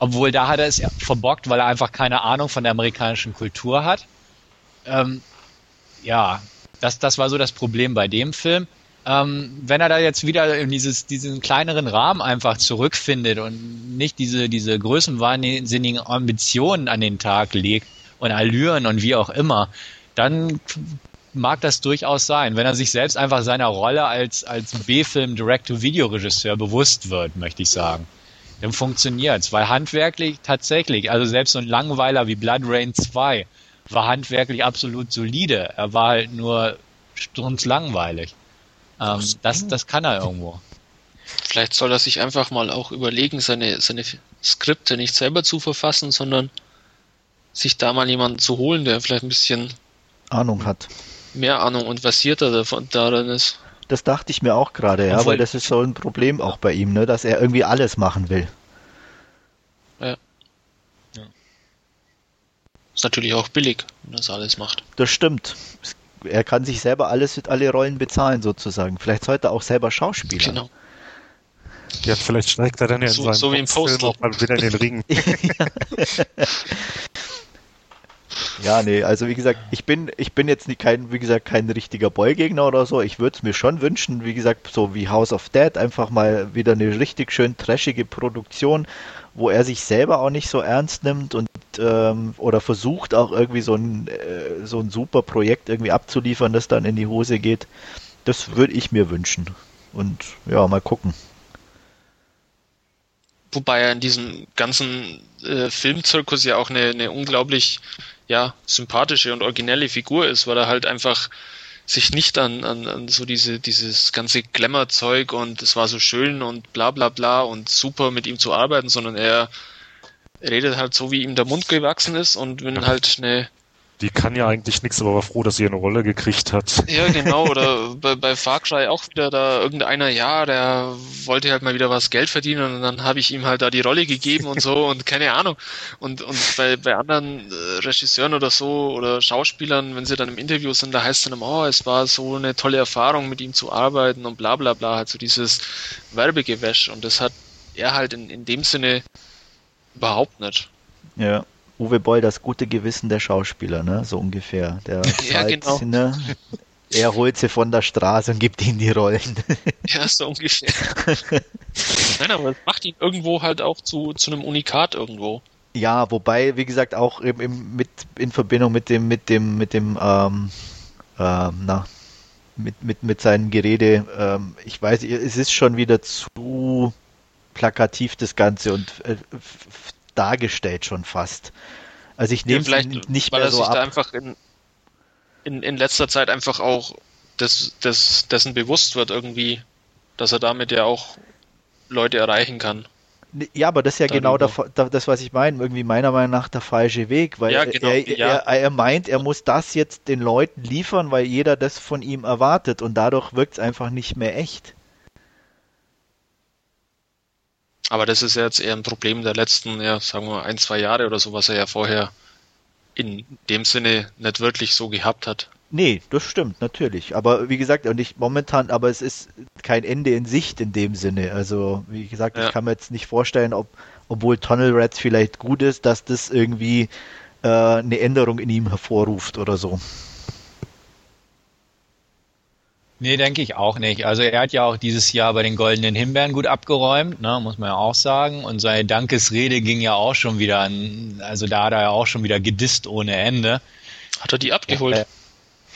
Obwohl da hat er es verbockt, weil er einfach keine Ahnung von der amerikanischen Kultur hat. Ähm, ja, das, das war so das Problem bei dem Film. Ähm, wenn er da jetzt wieder in dieses, diesen kleineren Rahmen einfach zurückfindet und nicht diese, diese größenwahnsinnigen Ambitionen an den Tag legt und Allüren und wie auch immer, dann mag das durchaus sein, wenn er sich selbst einfach seiner Rolle als, als B-Film Direct-to-Video-Regisseur bewusst wird, möchte ich sagen dann funktioniert's. Weil handwerklich tatsächlich, also selbst so ein Langweiler wie Blood Rain 2 war handwerklich absolut solide. Er war halt nur strunzlangweilig. Ähm, das, das kann er irgendwo. Vielleicht soll er sich einfach mal auch überlegen, seine, seine Skripte nicht selber zu verfassen, sondern sich da mal jemanden zu holen, der vielleicht ein bisschen Ahnung hat. Mehr Ahnung und versierter davon darin ist. Das dachte ich mir auch gerade, ja, weil das ist so ein Problem auch bei ihm, ne, dass er irgendwie alles machen will. Ja. ja. Ist natürlich auch billig, wenn er das alles macht. Das stimmt. Er kann sich selber alles mit alle Rollen bezahlen, sozusagen. Vielleicht sollte er auch selber Schauspieler. Genau. Ja, vielleicht steigt er dann ja in so, seinem so wie im Film auch mal wieder in den Ring. Ja, nee, also wie gesagt, ich bin, ich bin jetzt nicht kein, wie gesagt, kein richtiger Boy-Gegner oder so. Ich würde es mir schon wünschen, wie gesagt, so wie House of Dead, einfach mal wieder eine richtig schön trashige Produktion, wo er sich selber auch nicht so ernst nimmt und ähm, oder versucht auch irgendwie so ein, äh, so ein super Projekt irgendwie abzuliefern, das dann in die Hose geht. Das würde ich mir wünschen. Und ja, mal gucken. Wobei er in diesem ganzen äh, Filmzirkus ja auch eine, eine unglaublich ja, sympathische und originelle Figur ist, weil er halt einfach sich nicht an, an, an so diese, dieses ganze Glamour-Zeug und es war so schön und bla bla bla und super mit ihm zu arbeiten, sondern er redet halt so, wie ihm der Mund gewachsen ist und wenn halt eine die kann ja eigentlich nichts, aber war froh, dass sie eine Rolle gekriegt hat. Ja, genau. Oder bei, bei Far Cry auch wieder da irgendeiner, ja, der wollte halt mal wieder was Geld verdienen und dann habe ich ihm halt da die Rolle gegeben und so und keine Ahnung. Und, und bei, bei anderen äh, Regisseuren oder so oder Schauspielern, wenn sie dann im Interview sind, da heißt es dann, oh, es war so eine tolle Erfahrung, mit ihm zu arbeiten und bla bla bla, halt so dieses Werbegewäsch. Und das hat er halt in, in dem Sinne überhaupt nicht. Ja. Uwe Boll das gute Gewissen der Schauspieler, ne? So ungefähr. Der ja, genau. Ne? Er holt sie von der Straße und gibt ihnen die Rollen. Ja, so ungefähr. Nein, aber es macht ihn irgendwo halt auch zu, zu einem Unikat irgendwo. Ja, wobei, wie gesagt, auch im, im, mit, in Verbindung mit dem, mit dem, mit dem, ähm, ähm, na, mit, mit, mit seinem Gerede, ähm, ich weiß, es ist schon wieder zu plakativ das Ganze und äh, dargestellt schon fast. Also ich nehme ja, nicht weil mehr er so sich ab. Da einfach in, in, in letzter Zeit einfach auch des, des, dessen bewusst wird irgendwie, dass er damit ja auch Leute erreichen kann. Ja, aber das ist ja genau Darüber. genau das, was ich meine. Irgendwie meiner Meinung nach der falsche Weg, weil ja, genau, er, ja. er, er, meint, er muss das jetzt den Leuten liefern, weil jeder das von ihm erwartet und dadurch wirkt es einfach nicht mehr echt. Aber das ist jetzt eher ein Problem der letzten, ja, sagen wir ein, zwei Jahre oder so, was er ja vorher in dem Sinne nicht wirklich so gehabt hat. Nee, das stimmt, natürlich. Aber wie gesagt, und ich momentan, aber es ist kein Ende in Sicht in dem Sinne. Also, wie gesagt, ja. ich kann mir jetzt nicht vorstellen, ob, obwohl Tunnel Rats vielleicht gut ist, dass das irgendwie äh, eine Änderung in ihm hervorruft oder so. Nee, denke ich auch nicht. Also er hat ja auch dieses Jahr bei den Goldenen Himbeeren gut abgeräumt, ne, muss man ja auch sagen. Und seine Dankesrede ging ja auch schon wieder an, also da hat er ja auch schon wieder gedisst ohne Ende. Hat er die abgeholt? Äh,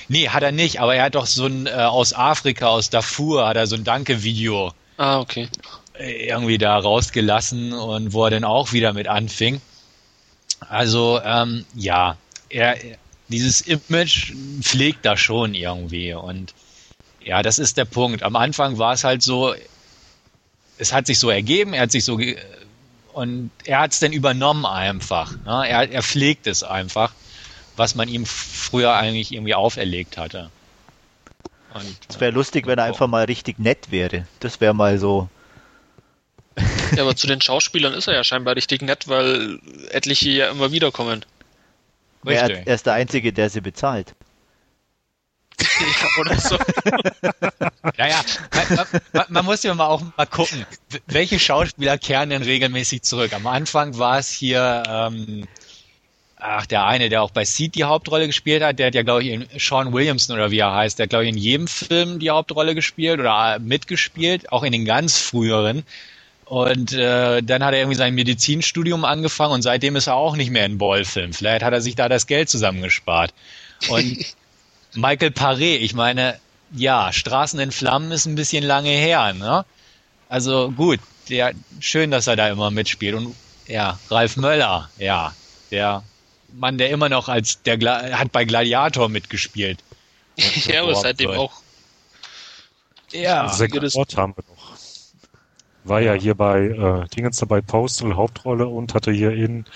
nee, hat er nicht, aber er hat doch so ein, äh, aus Afrika, aus Darfur, hat er so ein Danke-Video. Ah, okay. Äh, irgendwie da rausgelassen und wo er dann auch wieder mit anfing. Also, ähm, ja, er, dieses Image pflegt da schon irgendwie und Ja, das ist der Punkt. Am Anfang war es halt so, es hat sich so ergeben, er hat sich so und er hat es dann übernommen einfach. Ne? Er, er pflegt es einfach, was man ihm früher eigentlich irgendwie auferlegt hatte. Es wäre lustig, wenn er einfach mal richtig nett wäre. Das wäre mal so. Ja, aber zu den Schauspielern ist er ja scheinbar richtig nett, weil etliche ja immer wieder kommen. Er, er ist der Einzige, der sie bezahlt. oder so. Naja, man, man, man, muss ja mal auch mal gucken, welche Schauspieler kehren denn regelmäßig zurück. Am Anfang war es hier, ähm, ach, der eine, der auch bei Seed die Hauptrolle gespielt hat, der hat ja, glaube ich, in Sean Williamson oder wie er heißt, der hat, glaube ich, in jedem Film die Hauptrolle gespielt oder mitgespielt, auch in den ganz früheren. Und äh, dann hat er irgendwie sein Medizinstudium angefangen und seitdem ist er auch nicht mehr in Ballfilm. Vielleicht hat er sich da das Geld zusammengespart. Und Michael Paré, ich meine, ja, Straßen in Flammen ist ein bisschen lange her, ne? Also gut, der, schön, dass er da immer mitspielt. Und ja, Ralf Möller, ja, der Mann, der immer noch als der hat bei Gladiator mitgespielt. ja, aber seitdem auch. Ja, sehr gut haben wir noch. War ja hier bei äh, Dingens dabei Postal Hauptrolle und hatte hier in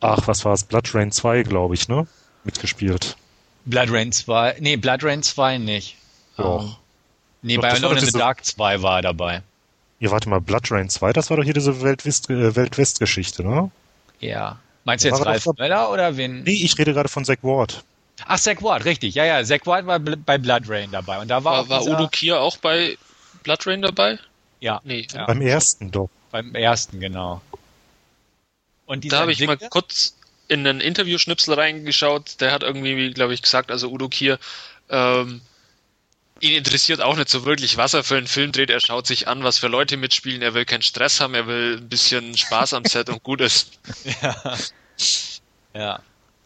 ach, was war es, Blood Rain 2, glaube ich, ne? Mitgespielt. Blood Rain 2, nee, Blood Rain 2 nicht. Doch. Um, nee, doch, bei Alone in the Dark 2 war er dabei. Ja, warte mal, Blood Rain 2, das war doch hier diese Welt-West-Geschichte, ne? Ja. Meinst du jetzt Ralf Möller oder wen? Nee, ich rede gerade von Zack Ward. Ach, Zack Ward, richtig. Ja, ja, Zack Ward war bei Blood Rain dabei. Und da war, war, war Udo Kier auch bei Blood Rain dabei? Ja. Nee. Ja. Beim ersten doch. Beim ersten, genau. Und da habe ich mal kurz in einen Interview-Schnipsel reingeschaut. Der hat irgendwie, glaube ich, gesagt, also Udo Kier, ähm, ihn interessiert auch nicht so wirklich, was er für einen Film dreht. Er schaut sich an, was für Leute mitspielen. Er will keinen Stress haben. Er will ein bisschen Spaß am Set und gut ist. Ja. Ja.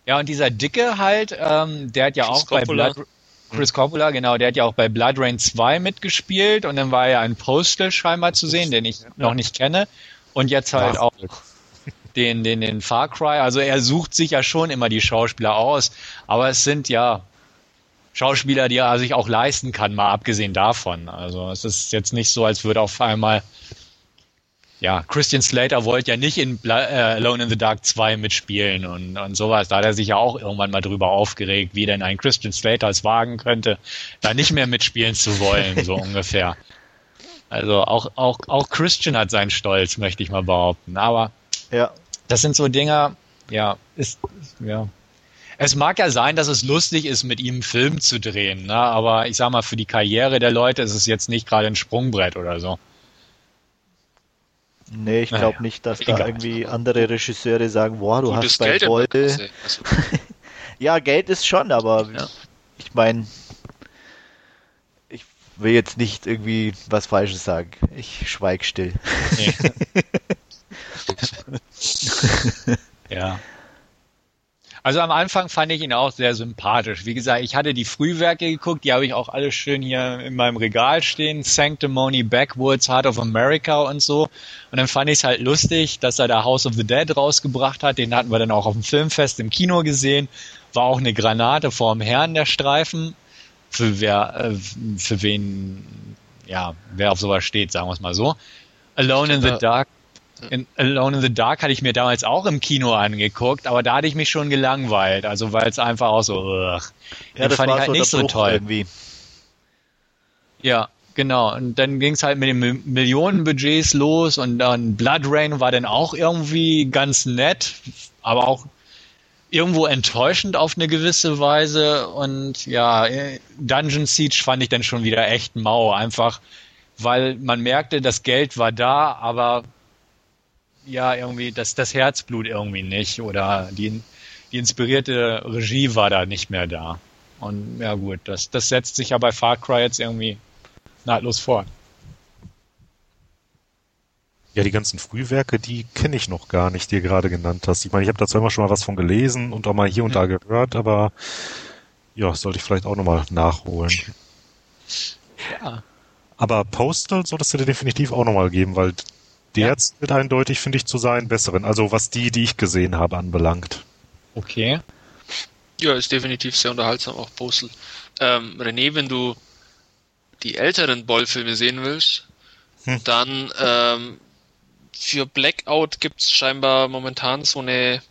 Ja, und dieser Dicke halt, ähm, der hat ja Chris auch Coppola. bei Blood, Chris Coppola, genau, der hat ja auch bei Blood Rain 2 mitgespielt und dann war er ein Postal scheinbar zu sehen, den ich ja. noch nicht kenne. Und jetzt halt auch den, den, den Far Cry. Also er sucht sich ja schon immer die Schauspieler aus, aber es sind ja Schauspieler, die er sich auch leisten kann, mal abgesehen davon. Also es ist jetzt nicht so, als würde auf einmal ja, Christian Slater wollte ja nicht in äh, Alone in the Dark 2 mitspielen und, und sowas. Da hat er sich ja auch irgendwann mal drüber aufgeregt, wie denn ein Christian Slater es wagen könnte, da nicht mehr mitspielen zu wollen, so ungefähr. Also auch, auch, auch Christian hat seinen Stolz, möchte ich mal behaupten. Aber ja. Das sind so Dinger, ja, ist, ja, es mag ja sein, dass es lustig ist, mit ihm einen Film zu drehen, ne? aber ich sag mal, für die Karriere der Leute ist es jetzt nicht gerade ein Sprungbrett oder so. Nee, ich glaube naja, nicht, dass egal. da irgendwie andere Regisseure sagen, boah, du Gutes hast bei Geld Boll... Also. ja, Geld ist schon, aber ja. ich meine, ich will jetzt nicht irgendwie was Falsches sagen. Ich schweig still. Nee. ja. Also am Anfang fand ich ihn auch sehr sympathisch. Wie gesagt, ich hatte die Frühwerke geguckt, die habe ich auch alle schön hier in meinem Regal stehen. Sanctimony, Backwoods, Heart of America und so. Und dann fand ich es halt lustig, dass er da House of the Dead rausgebracht hat. Den hatten wir dann auch auf dem Filmfest im Kino gesehen. War auch eine Granate vorm Herrn der Streifen. Für wer, äh, für wen, ja, wer auf sowas steht, sagen wir es mal so. Alone in the Dark in Alone in the Dark hatte ich mir damals auch im Kino angeguckt, aber da hatte ich mich schon gelangweilt, also weil es einfach auch so, ugh. ja, das fand ich halt so nicht so toll. Irgendwie. Ja, genau. Und dann ging es halt mit den Millionenbudgets los und dann Blood Rain war dann auch irgendwie ganz nett, aber auch irgendwo enttäuschend auf eine gewisse Weise. Und ja, Dungeon Siege fand ich dann schon wieder echt mau, einfach weil man merkte, das Geld war da, aber ja, irgendwie das, das Herzblut irgendwie nicht oder die, die inspirierte Regie war da nicht mehr da. Und ja gut, das, das setzt sich ja bei Far Cry jetzt irgendwie nahtlos fort. Ja, die ganzen Frühwerke, die kenne ich noch gar nicht, die du gerade genannt hast. Ich meine, ich habe dazu immer schon mal was von gelesen und auch mal hier und da gehört, aber ja, sollte ich vielleicht auch nochmal nachholen. Ja. Aber Postal solltest du dir definitiv auch nochmal geben, weil der ja. zählt eindeutig, finde ich, zu seinen besseren. Also was die, die ich gesehen habe, anbelangt. Okay. Ja, ist definitiv sehr unterhaltsam, auch Postal. Ähm, René, wenn du die älteren Boll-Filme sehen willst, Hm. dann ähm, für Blackout gibt's scheinbar momentan so eine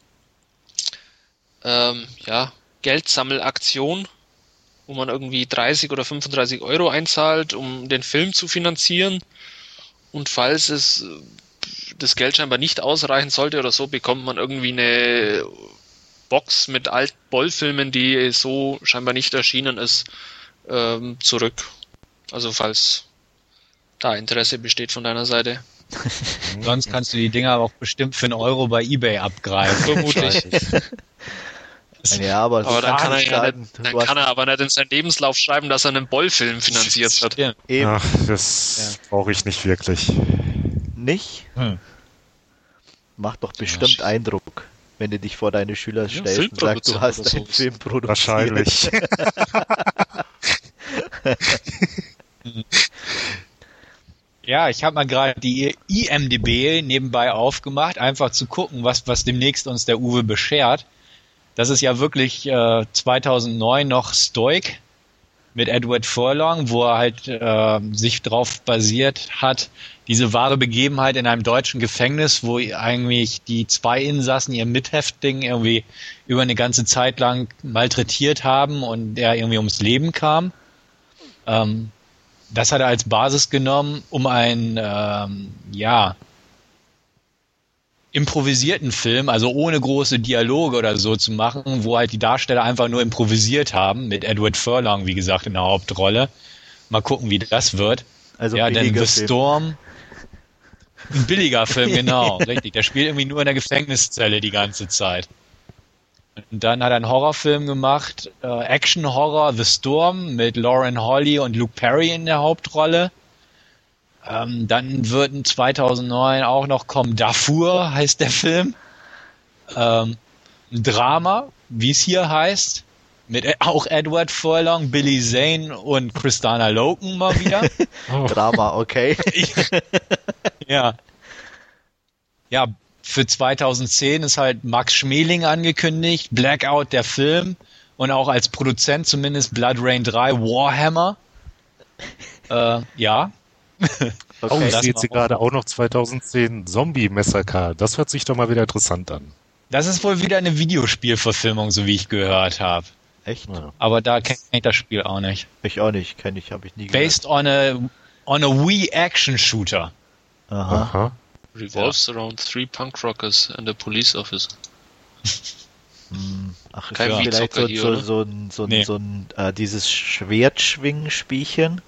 ähm, ja, Geldsammelaktion, wo man irgendwie 30 oder 35 Euro einzahlt, um den Film zu finanzieren. Und falls es äh, das Geld scheinbar nicht ausreichen sollte oder so, bekommt man irgendwie eine Box mit alten Boll-Filmen, die so scheinbar nicht erschienen ist, ähm, zurück. Also falls da Interesse besteht von deiner Seite. Sonst kannst du die Dinger auch bestimmt für einen Euro bei Ebay abgreifen. Vermutlich. Ja, aber, Aber dann kann, er ja schreiben, nicht, dann kann er aber nicht in seinen Lebenslauf schreiben, dass er einen Boll-Film finanziert hat. Eben Ach, das brauche ich nicht wirklich. nicht. Hm. Macht doch bestimmt Eindruck, wenn du dich vor deine Schüler stellst und sagst, du hast einen so. Film produziert. Wahrscheinlich. Ja, ich habe mal gerade die IMDB nebenbei aufgemacht, einfach zu gucken, was, was demnächst uns der Uwe beschert. Das ist ja wirklich äh, 2009 noch Stoic mit Edward Furlong, wo er halt äh, sich drauf basiert hat, diese wahre Begebenheit in einem deutschen Gefängnis, wo eigentlich die zwei Insassen ihr Mithäftling irgendwie über eine ganze Zeit lang malträtiert haben und er irgendwie ums Leben kam. Ähm, das hat er als Basis genommen, um einen, ähm, ja, improvisierten Film, also ohne große Dialoge oder so zu machen, wo halt die Darsteller einfach nur improvisiert haben, mit Edward Furlong, wie gesagt, in der Hauptrolle. Mal gucken, wie das wird. Also ja, denn The Film. Storm. Ein billiger Film, genau, richtig. Der spielt irgendwie nur in der Gefängniszelle die ganze Zeit. Und dann hat er einen Horrorfilm gemacht, äh, Action-Horror The Storm mit Lauren Holly und Luke Perry in der Hauptrolle. Ähm, dann wird in 2009 auch noch kommen Darfur, heißt der Film. Ähm, ein Drama, wie es hier heißt, mit auch Edward Furlong, Billy Zane und Christana Loken mal wieder. Drama, okay. Ja. Ja, für 2010 ist halt Max Schmeling angekündigt, Blackout der Film und auch als Produzent zumindest Blood Rain 3 Warhammer. Äh, ja. Oh, okay. ich das sehe jetzt gerade auch noch 2010 Zombie Massacre. Das hört sich doch mal wieder interessant an. Das ist wohl wieder eine Videospielverfilmung, so wie ich gehört habe. Echt? Ja. Aber da kenne ich das Spiel auch nicht. Ich auch nicht, kenne ich, habe ich nie gehört. Based on a, on a Wii Action Shooter. Aha. Aha. Revolves around three punk rockers and a police officer. Hm. Ach, Kein ja. vielleicht so, hier, so, so ein, so ein, Nee. so ein äh, dieses Schwertschwingen-Spielchen.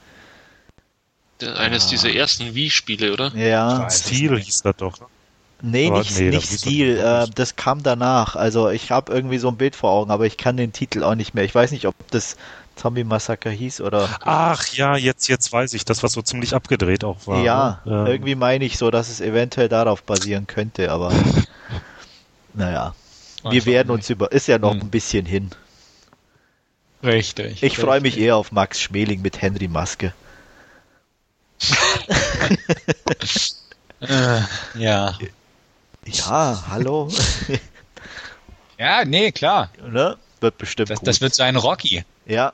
Eines Ah. dieser ersten Wii-Spiele, oder? Ja. Nicht. hieß das doch. Nee, Aber nicht, nee, das nicht wusste Stil. Äh, das kam danach. Also ich habe irgendwie so ein Bild vor Augen, aber ich kann den Titel auch nicht mehr. Ich weiß nicht, ob das Zombie Massaker hieß oder. Ach ja, jetzt, jetzt weiß ich, das, was so ziemlich abgedreht auch war. ja, ne? Ähm, irgendwie meine ich so, dass es eventuell darauf basieren könnte, aber. naja. Wir werden uns über. Ist ja noch Hm. ein bisschen hin. Richtig. Ich freue mich eher auf Max Schmeling mit Henry Maske. Äh, ja. Ja, hallo. Ja, nee, klar. ne? Wird bestimmt Das, gut. das wird sein Rocky. Ja.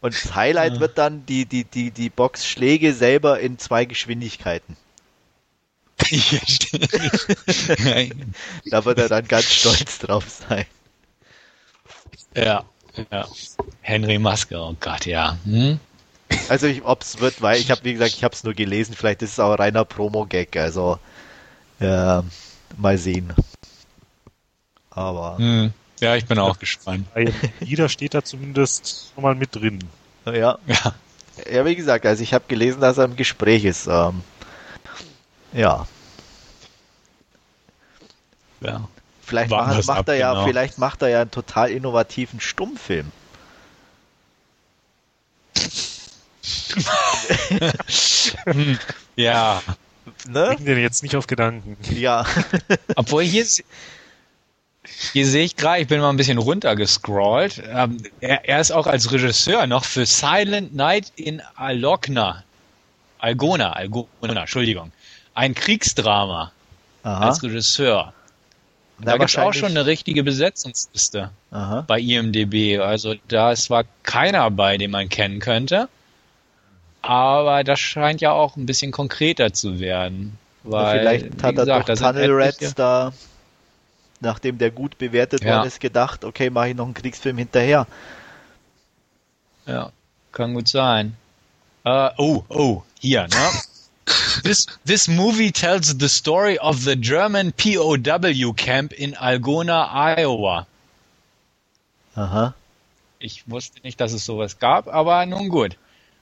Und das Highlight Ja. wird dann die, die, die, die Boxschläge selber in zwei Geschwindigkeiten. Da wird er dann ganz stolz drauf sein. ja, ja. Henry Maske, oh Gott, ja. Hm? Also ich, ob's wird, weil ich habe wie gesagt, ich habe es nur gelesen, vielleicht ist es auch reiner Promo-Gag, also ja, mal sehen. Aber Hm. Ja, ich bin auch gespannt. Jeder steht da zumindest schon mal mit drin. ja, Ja. ja, wie gesagt, also ich habe gelesen, dass er im Gespräch ist. Ähm, ja, ja. Vielleicht macht, macht ab, er ja, genau. vielleicht macht er ja einen total innovativen Stummfilm. Ja. Ne? Bring den jetzt nicht auf Gedanken. Ja. Obwohl hier, hier sehe ich gerade, ich bin mal ein bisschen runtergescrollt. Ähm, er, er ist auch als Regisseur noch für Silent Night in Alogna. Algona, Algona, Entschuldigung. Ein Kriegsdrama Aha. als Regisseur. Da gab es auch schon eine richtige Besetzungsliste Aha. bei IMDB. Also da ist zwar keiner bei, den man kennen könnte, aber das scheint ja auch ein bisschen konkreter zu werden. Weil, vielleicht hat gesagt, er doch Tunnel Rats da, nachdem der gut bewertet ja. worden ist, gedacht, okay, mache ich noch einen Kriegsfilm hinterher. Ja, kann gut sein. Uh, oh, oh, hier, ne? This this movie tells the story of the German POW camp in Algona, Iowa. Aha. Ich wusste nicht, dass es sowas gab, aber nun gut.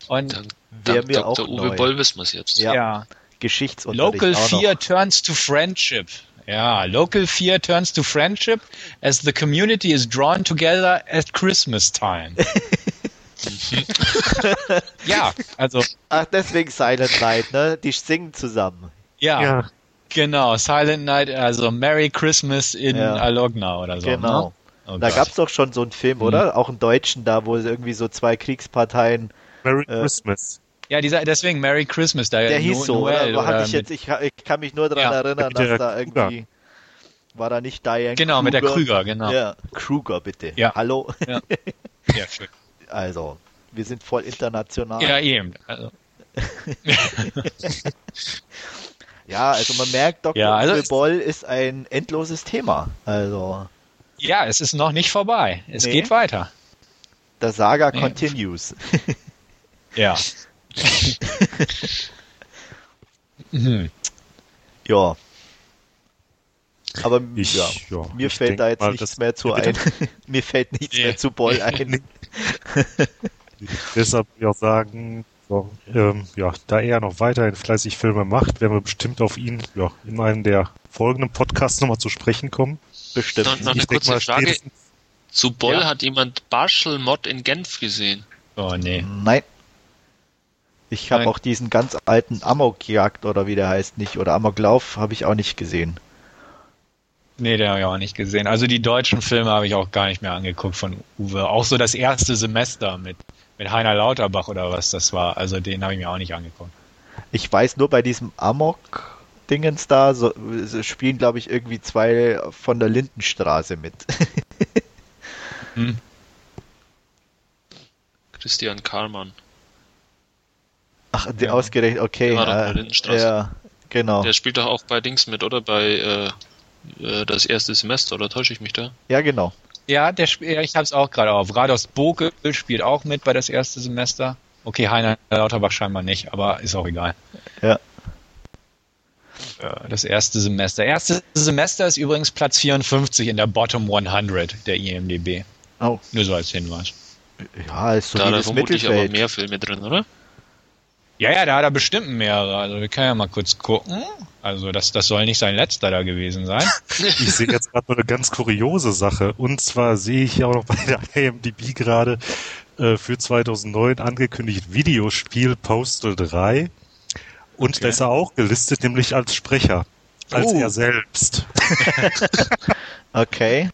Und dann, dann mir Dr. Uwe neu. Boll wissen wir es jetzt. Ja. ja. Geschichtsunterricht Local Fear turns to friendship. Ja, Local Fear turns to friendship as the community is drawn together at Christmas time. ja, also. Ach, deswegen Silent Night, ne? Die singen zusammen. Ja, ja. Genau, Silent Night, also Merry Christmas in ja. Alogna oder so. Genau. Ne? Oh da gab es doch schon so einen Film, oder? Hm. Auch einen deutschen da, wo irgendwie so zwei Kriegsparteien. Merry äh, Christmas. Ja, dieser, deswegen Merry Christmas. Da der hieß so, Noel, oder? oder ich, jetzt, ich, ich, kann mich nur daran ja. erinnern, dass da irgendwie. War da nicht Diane Genau, Kruger? mit der Krüger, genau. Ja, Kruger, bitte. Ja. Hallo? Ja, ja schön. Also, wir sind voll international. Ja, eben. Also. ja, also man merkt, Dr. Ja, also Boll ist ein endloses Thema. Also. Ja, es ist noch nicht vorbei. Es nee. geht weiter. Der Saga nee. continues. ja. mhm. Ja. Aber ich, ja, ja, mir fällt da jetzt mal, nichts mehr zu ein. mir fällt nichts mehr zu Boll ein. Deshalb würde ich auch sagen, so, ähm, ja, da er noch weiterhin fleißig Filme macht, werden wir bestimmt auf ihn ja, in einem der folgenden Podcasts nochmal zu sprechen kommen. Bestimmt. Noch, noch eine kurze mal, Frage. Zu Boll ja. hat jemand Barschel Mod in Genf gesehen? Oh nee. Nein. Ich habe auch diesen ganz alten Amokjagd oder wie der heißt nicht oder Amoklauf habe ich auch nicht gesehen. Nee, den habe ich auch nicht gesehen. Also die deutschen Filme habe ich auch gar nicht mehr angeguckt von Uwe. Auch so das erste Semester mit, mit Heiner Lauterbach oder was das war. Also den habe ich mir auch nicht angeguckt. Ich weiß nur bei diesem Amok Dingens da, so, spielen glaube ich irgendwie zwei von der Lindenstraße mit. hm. Christian Karlmann. Ach, ja. ausgerechnet, okay. Der war äh, der Lindenstraße. Ja, genau. Der spielt doch auch bei Dings mit, oder? Bei äh, äh, das erste Semester, oder täusche ich mich da? Ja, genau. Ja, der ja, ich habe es auch gerade auf. Rados Bokel spielt auch mit bei das erste Semester. Okay, Heiner Lauterbach scheinbar nicht, aber ist auch egal. Ja. Das erste Semester. Erste Semester ist übrigens Platz 54 in der Bottom 100 der IMDb. Oh. Nur so als Hinweis. Ja, ist so da hat vermutlich aber mehr Filme drin, oder? Ja, ja, da hat er bestimmt mehrere. Also wir können ja mal kurz gucken. Also das, das soll nicht sein letzter da gewesen sein. Ich sehe jetzt gerade eine ganz kuriose Sache. Und zwar sehe ich ja auch noch bei der IMDb gerade äh, für 2009 angekündigt Videospiel Postal 3. Und okay. da ist er auch gelistet, nämlich als Sprecher. Als oh. er selbst. okay.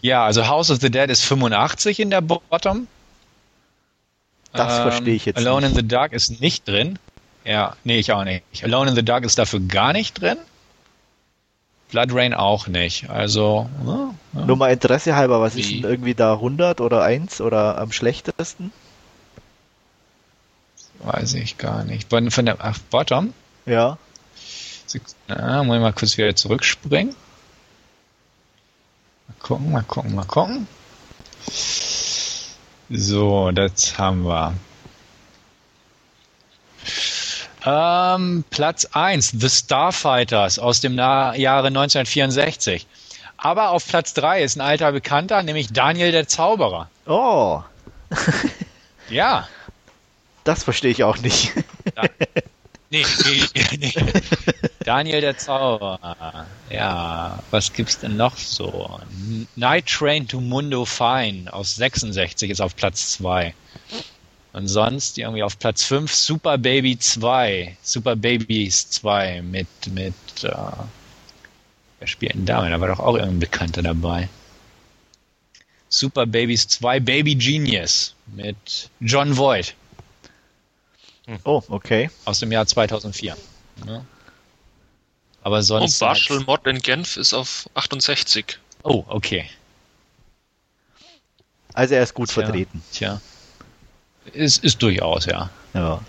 Ja, also House of the Dead ist 85 in der Bottom. Das ähm, verstehe ich jetzt Alone nicht. in the Dark ist nicht drin. Ja, nee, ich auch nicht. Alone in the Dark ist dafür gar nicht drin. Blood Rain auch nicht. Also. Ja, ja. Nur mal Interesse halber, was Wie? ist denn irgendwie da 100 oder 1 oder am schlechtesten? Weiß ich gar nicht. Von, von der ach, Bottom? Ja. Na, muss ich mal kurz wieder zurückspringen. Mal gucken, mal gucken, mal gucken. So, das haben wir. Ähm, Platz 1, The Starfighters aus dem Jahre 1964. Aber auf Platz 3 ist ein alter Bekannter, nämlich Daniel der Zauberer. Oh. ja. Das verstehe ich auch nicht. Nee, nee, nee. Daniel der Zauberer. Ja, was gibt's denn noch so? Night Train to Mundo Fine aus 66 ist auf Platz 2. Und sonst irgendwie auf Platz 5 Super Baby 2. Super Babies 2 mit, mit, äh, wer spielt denn da? Da war doch auch irgendein Bekannter dabei. Super Babies 2 Baby Genius mit John Voight. Oh, okay. Aus dem Jahr 2004. Ja. Aber sonst. Und Marshall Mod in Genf ist auf 68. Oh, okay. Also er ist gut Tja. vertreten. Tja. Ist, ist durchaus, ja. Ja.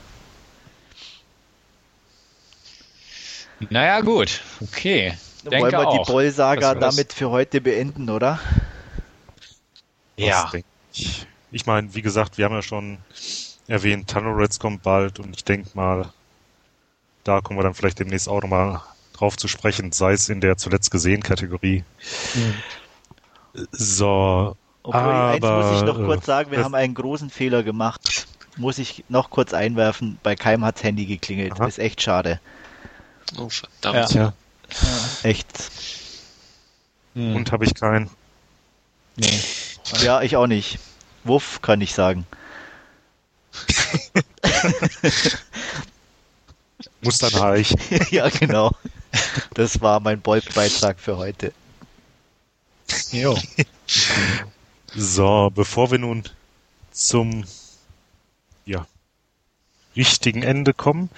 Naja, gut. Okay. Denke Wollen wir auch. die Boll-Saga damit für heute beenden, oder? Ja. Ich, ich meine, wie gesagt, wir haben ja schon erwähnt, Tunnel Reds kommt bald und ich denke mal, da kommen wir dann vielleicht demnächst auch nochmal drauf zu sprechen, sei es in der zuletzt gesehen Kategorie. So, Obwohl, eins Aber, muss ich noch äh, kurz sagen, wir das- haben einen großen Fehler gemacht. Muss ich noch kurz einwerfen, bei keinem hat's Handy geklingelt. Aha. Ist echt schade. Oh, verdammt. ja, Echt. Hm. und habe ich keinen. nee. Ja, ich auch nicht. Wuff, kann ich sagen. Muss dann reichen. ja, genau. Das war mein Boll-Beitrag für heute. Jo. So, bevor wir nun zum ja, richtigen Ende kommen,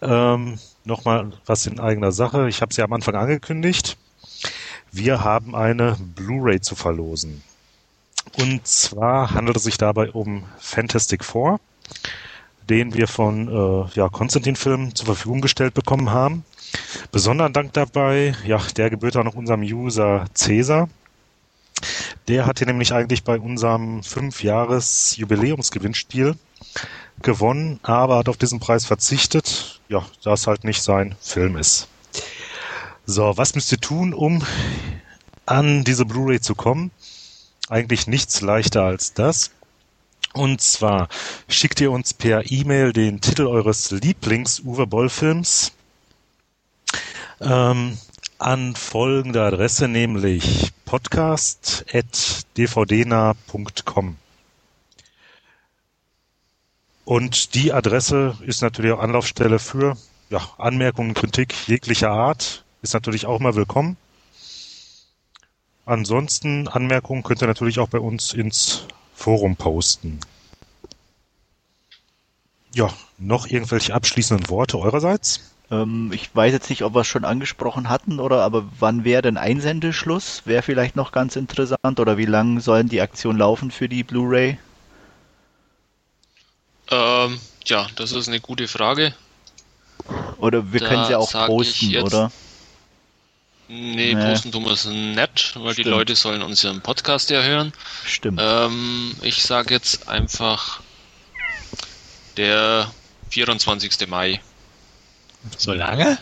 ähm, nochmal was in eigener Sache. Ich habe es ja am Anfang angekündigt. Wir haben eine Blu-ray zu verlosen. Und zwar handelt es sich dabei um Fantastic Four, den wir von äh, ja, Konstantin Film zur Verfügung gestellt bekommen haben. Besonderen Dank dabei, ja, der gebührt auch noch unserem User Cäsar. Der hatte nämlich eigentlich bei unserem Fünf-Jahres-Jubiläumsgewinnspiel gewonnen, aber hat auf diesen Preis verzichtet, ja, da es halt nicht sein Film ist. So, was müsst ihr tun, um an diese Blu-ray zu kommen? Eigentlich nichts leichter als das. Und zwar schickt ihr uns per E-Mail den Titel eures Lieblings-Uwe Boll-Films ähm, an folgende Adresse, nämlich podcast.dvdna.com. Und die Adresse ist natürlich auch Anlaufstelle für ja, Anmerkungen, Kritik jeglicher Art. Ist natürlich auch mal willkommen. Ansonsten Anmerkungen könnt ihr natürlich auch bei uns ins Forum posten. Ja, noch irgendwelche abschließenden Worte eurerseits? Ähm, ich weiß jetzt nicht, ob wir es schon angesprochen hatten oder aber wann wäre denn Einsendeschluss? Wäre vielleicht noch ganz interessant oder wie lang sollen die Aktionen laufen für die Blu-ray? Ähm, ja, das ist eine gute Frage. Oder wir Da können sie auch posten, jetzt- oder? Nee, Nee. posten tun wir es nett, weil die Stimmt. Leute sollen unseren Podcast ja hören. Stimmt. Ähm, ich sage jetzt einfach der 24. Mai. So lange?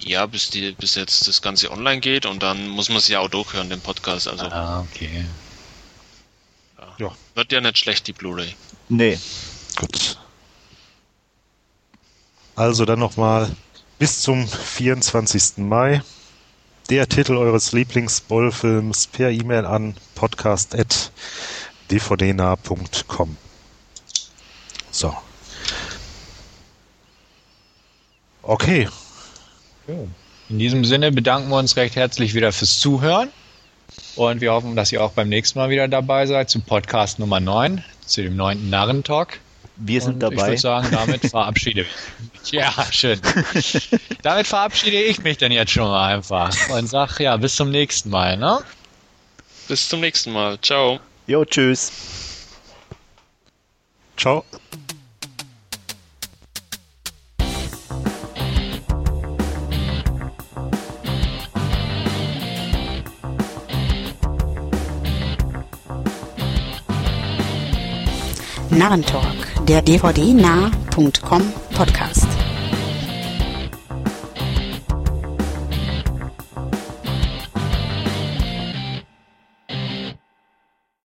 Ja, bis die, bis jetzt das Ganze online geht und dann muss man es ja auch durchhören, den Podcast. Also Ah, okay. Ja, wird ja nicht schlecht, die Blu-ray. Nee. Gut. Also dann nochmal bis zum 24. Mai. Der Titel eures Lieblingsbollfilms per E-Mail an podcast.dvdnah.com. So. Okay. In diesem Sinne bedanken wir uns recht herzlich wieder fürs Zuhören. Und wir hoffen, dass ihr auch beim nächsten Mal wieder dabei seid zum Podcast Nummer 9, zu dem neunten Narrentalk. Wir sind Und Ich dabei. würde sagen, damit verabschiede ich mich. Ja, schön. damit verabschiede ich mich dann jetzt schon mal einfach und sag ja, bis zum nächsten Mal, ne? Bis zum nächsten Mal. Ciao. Jo, tschüss. Ciao. Narrentalk, der dvdnah.com Podcast.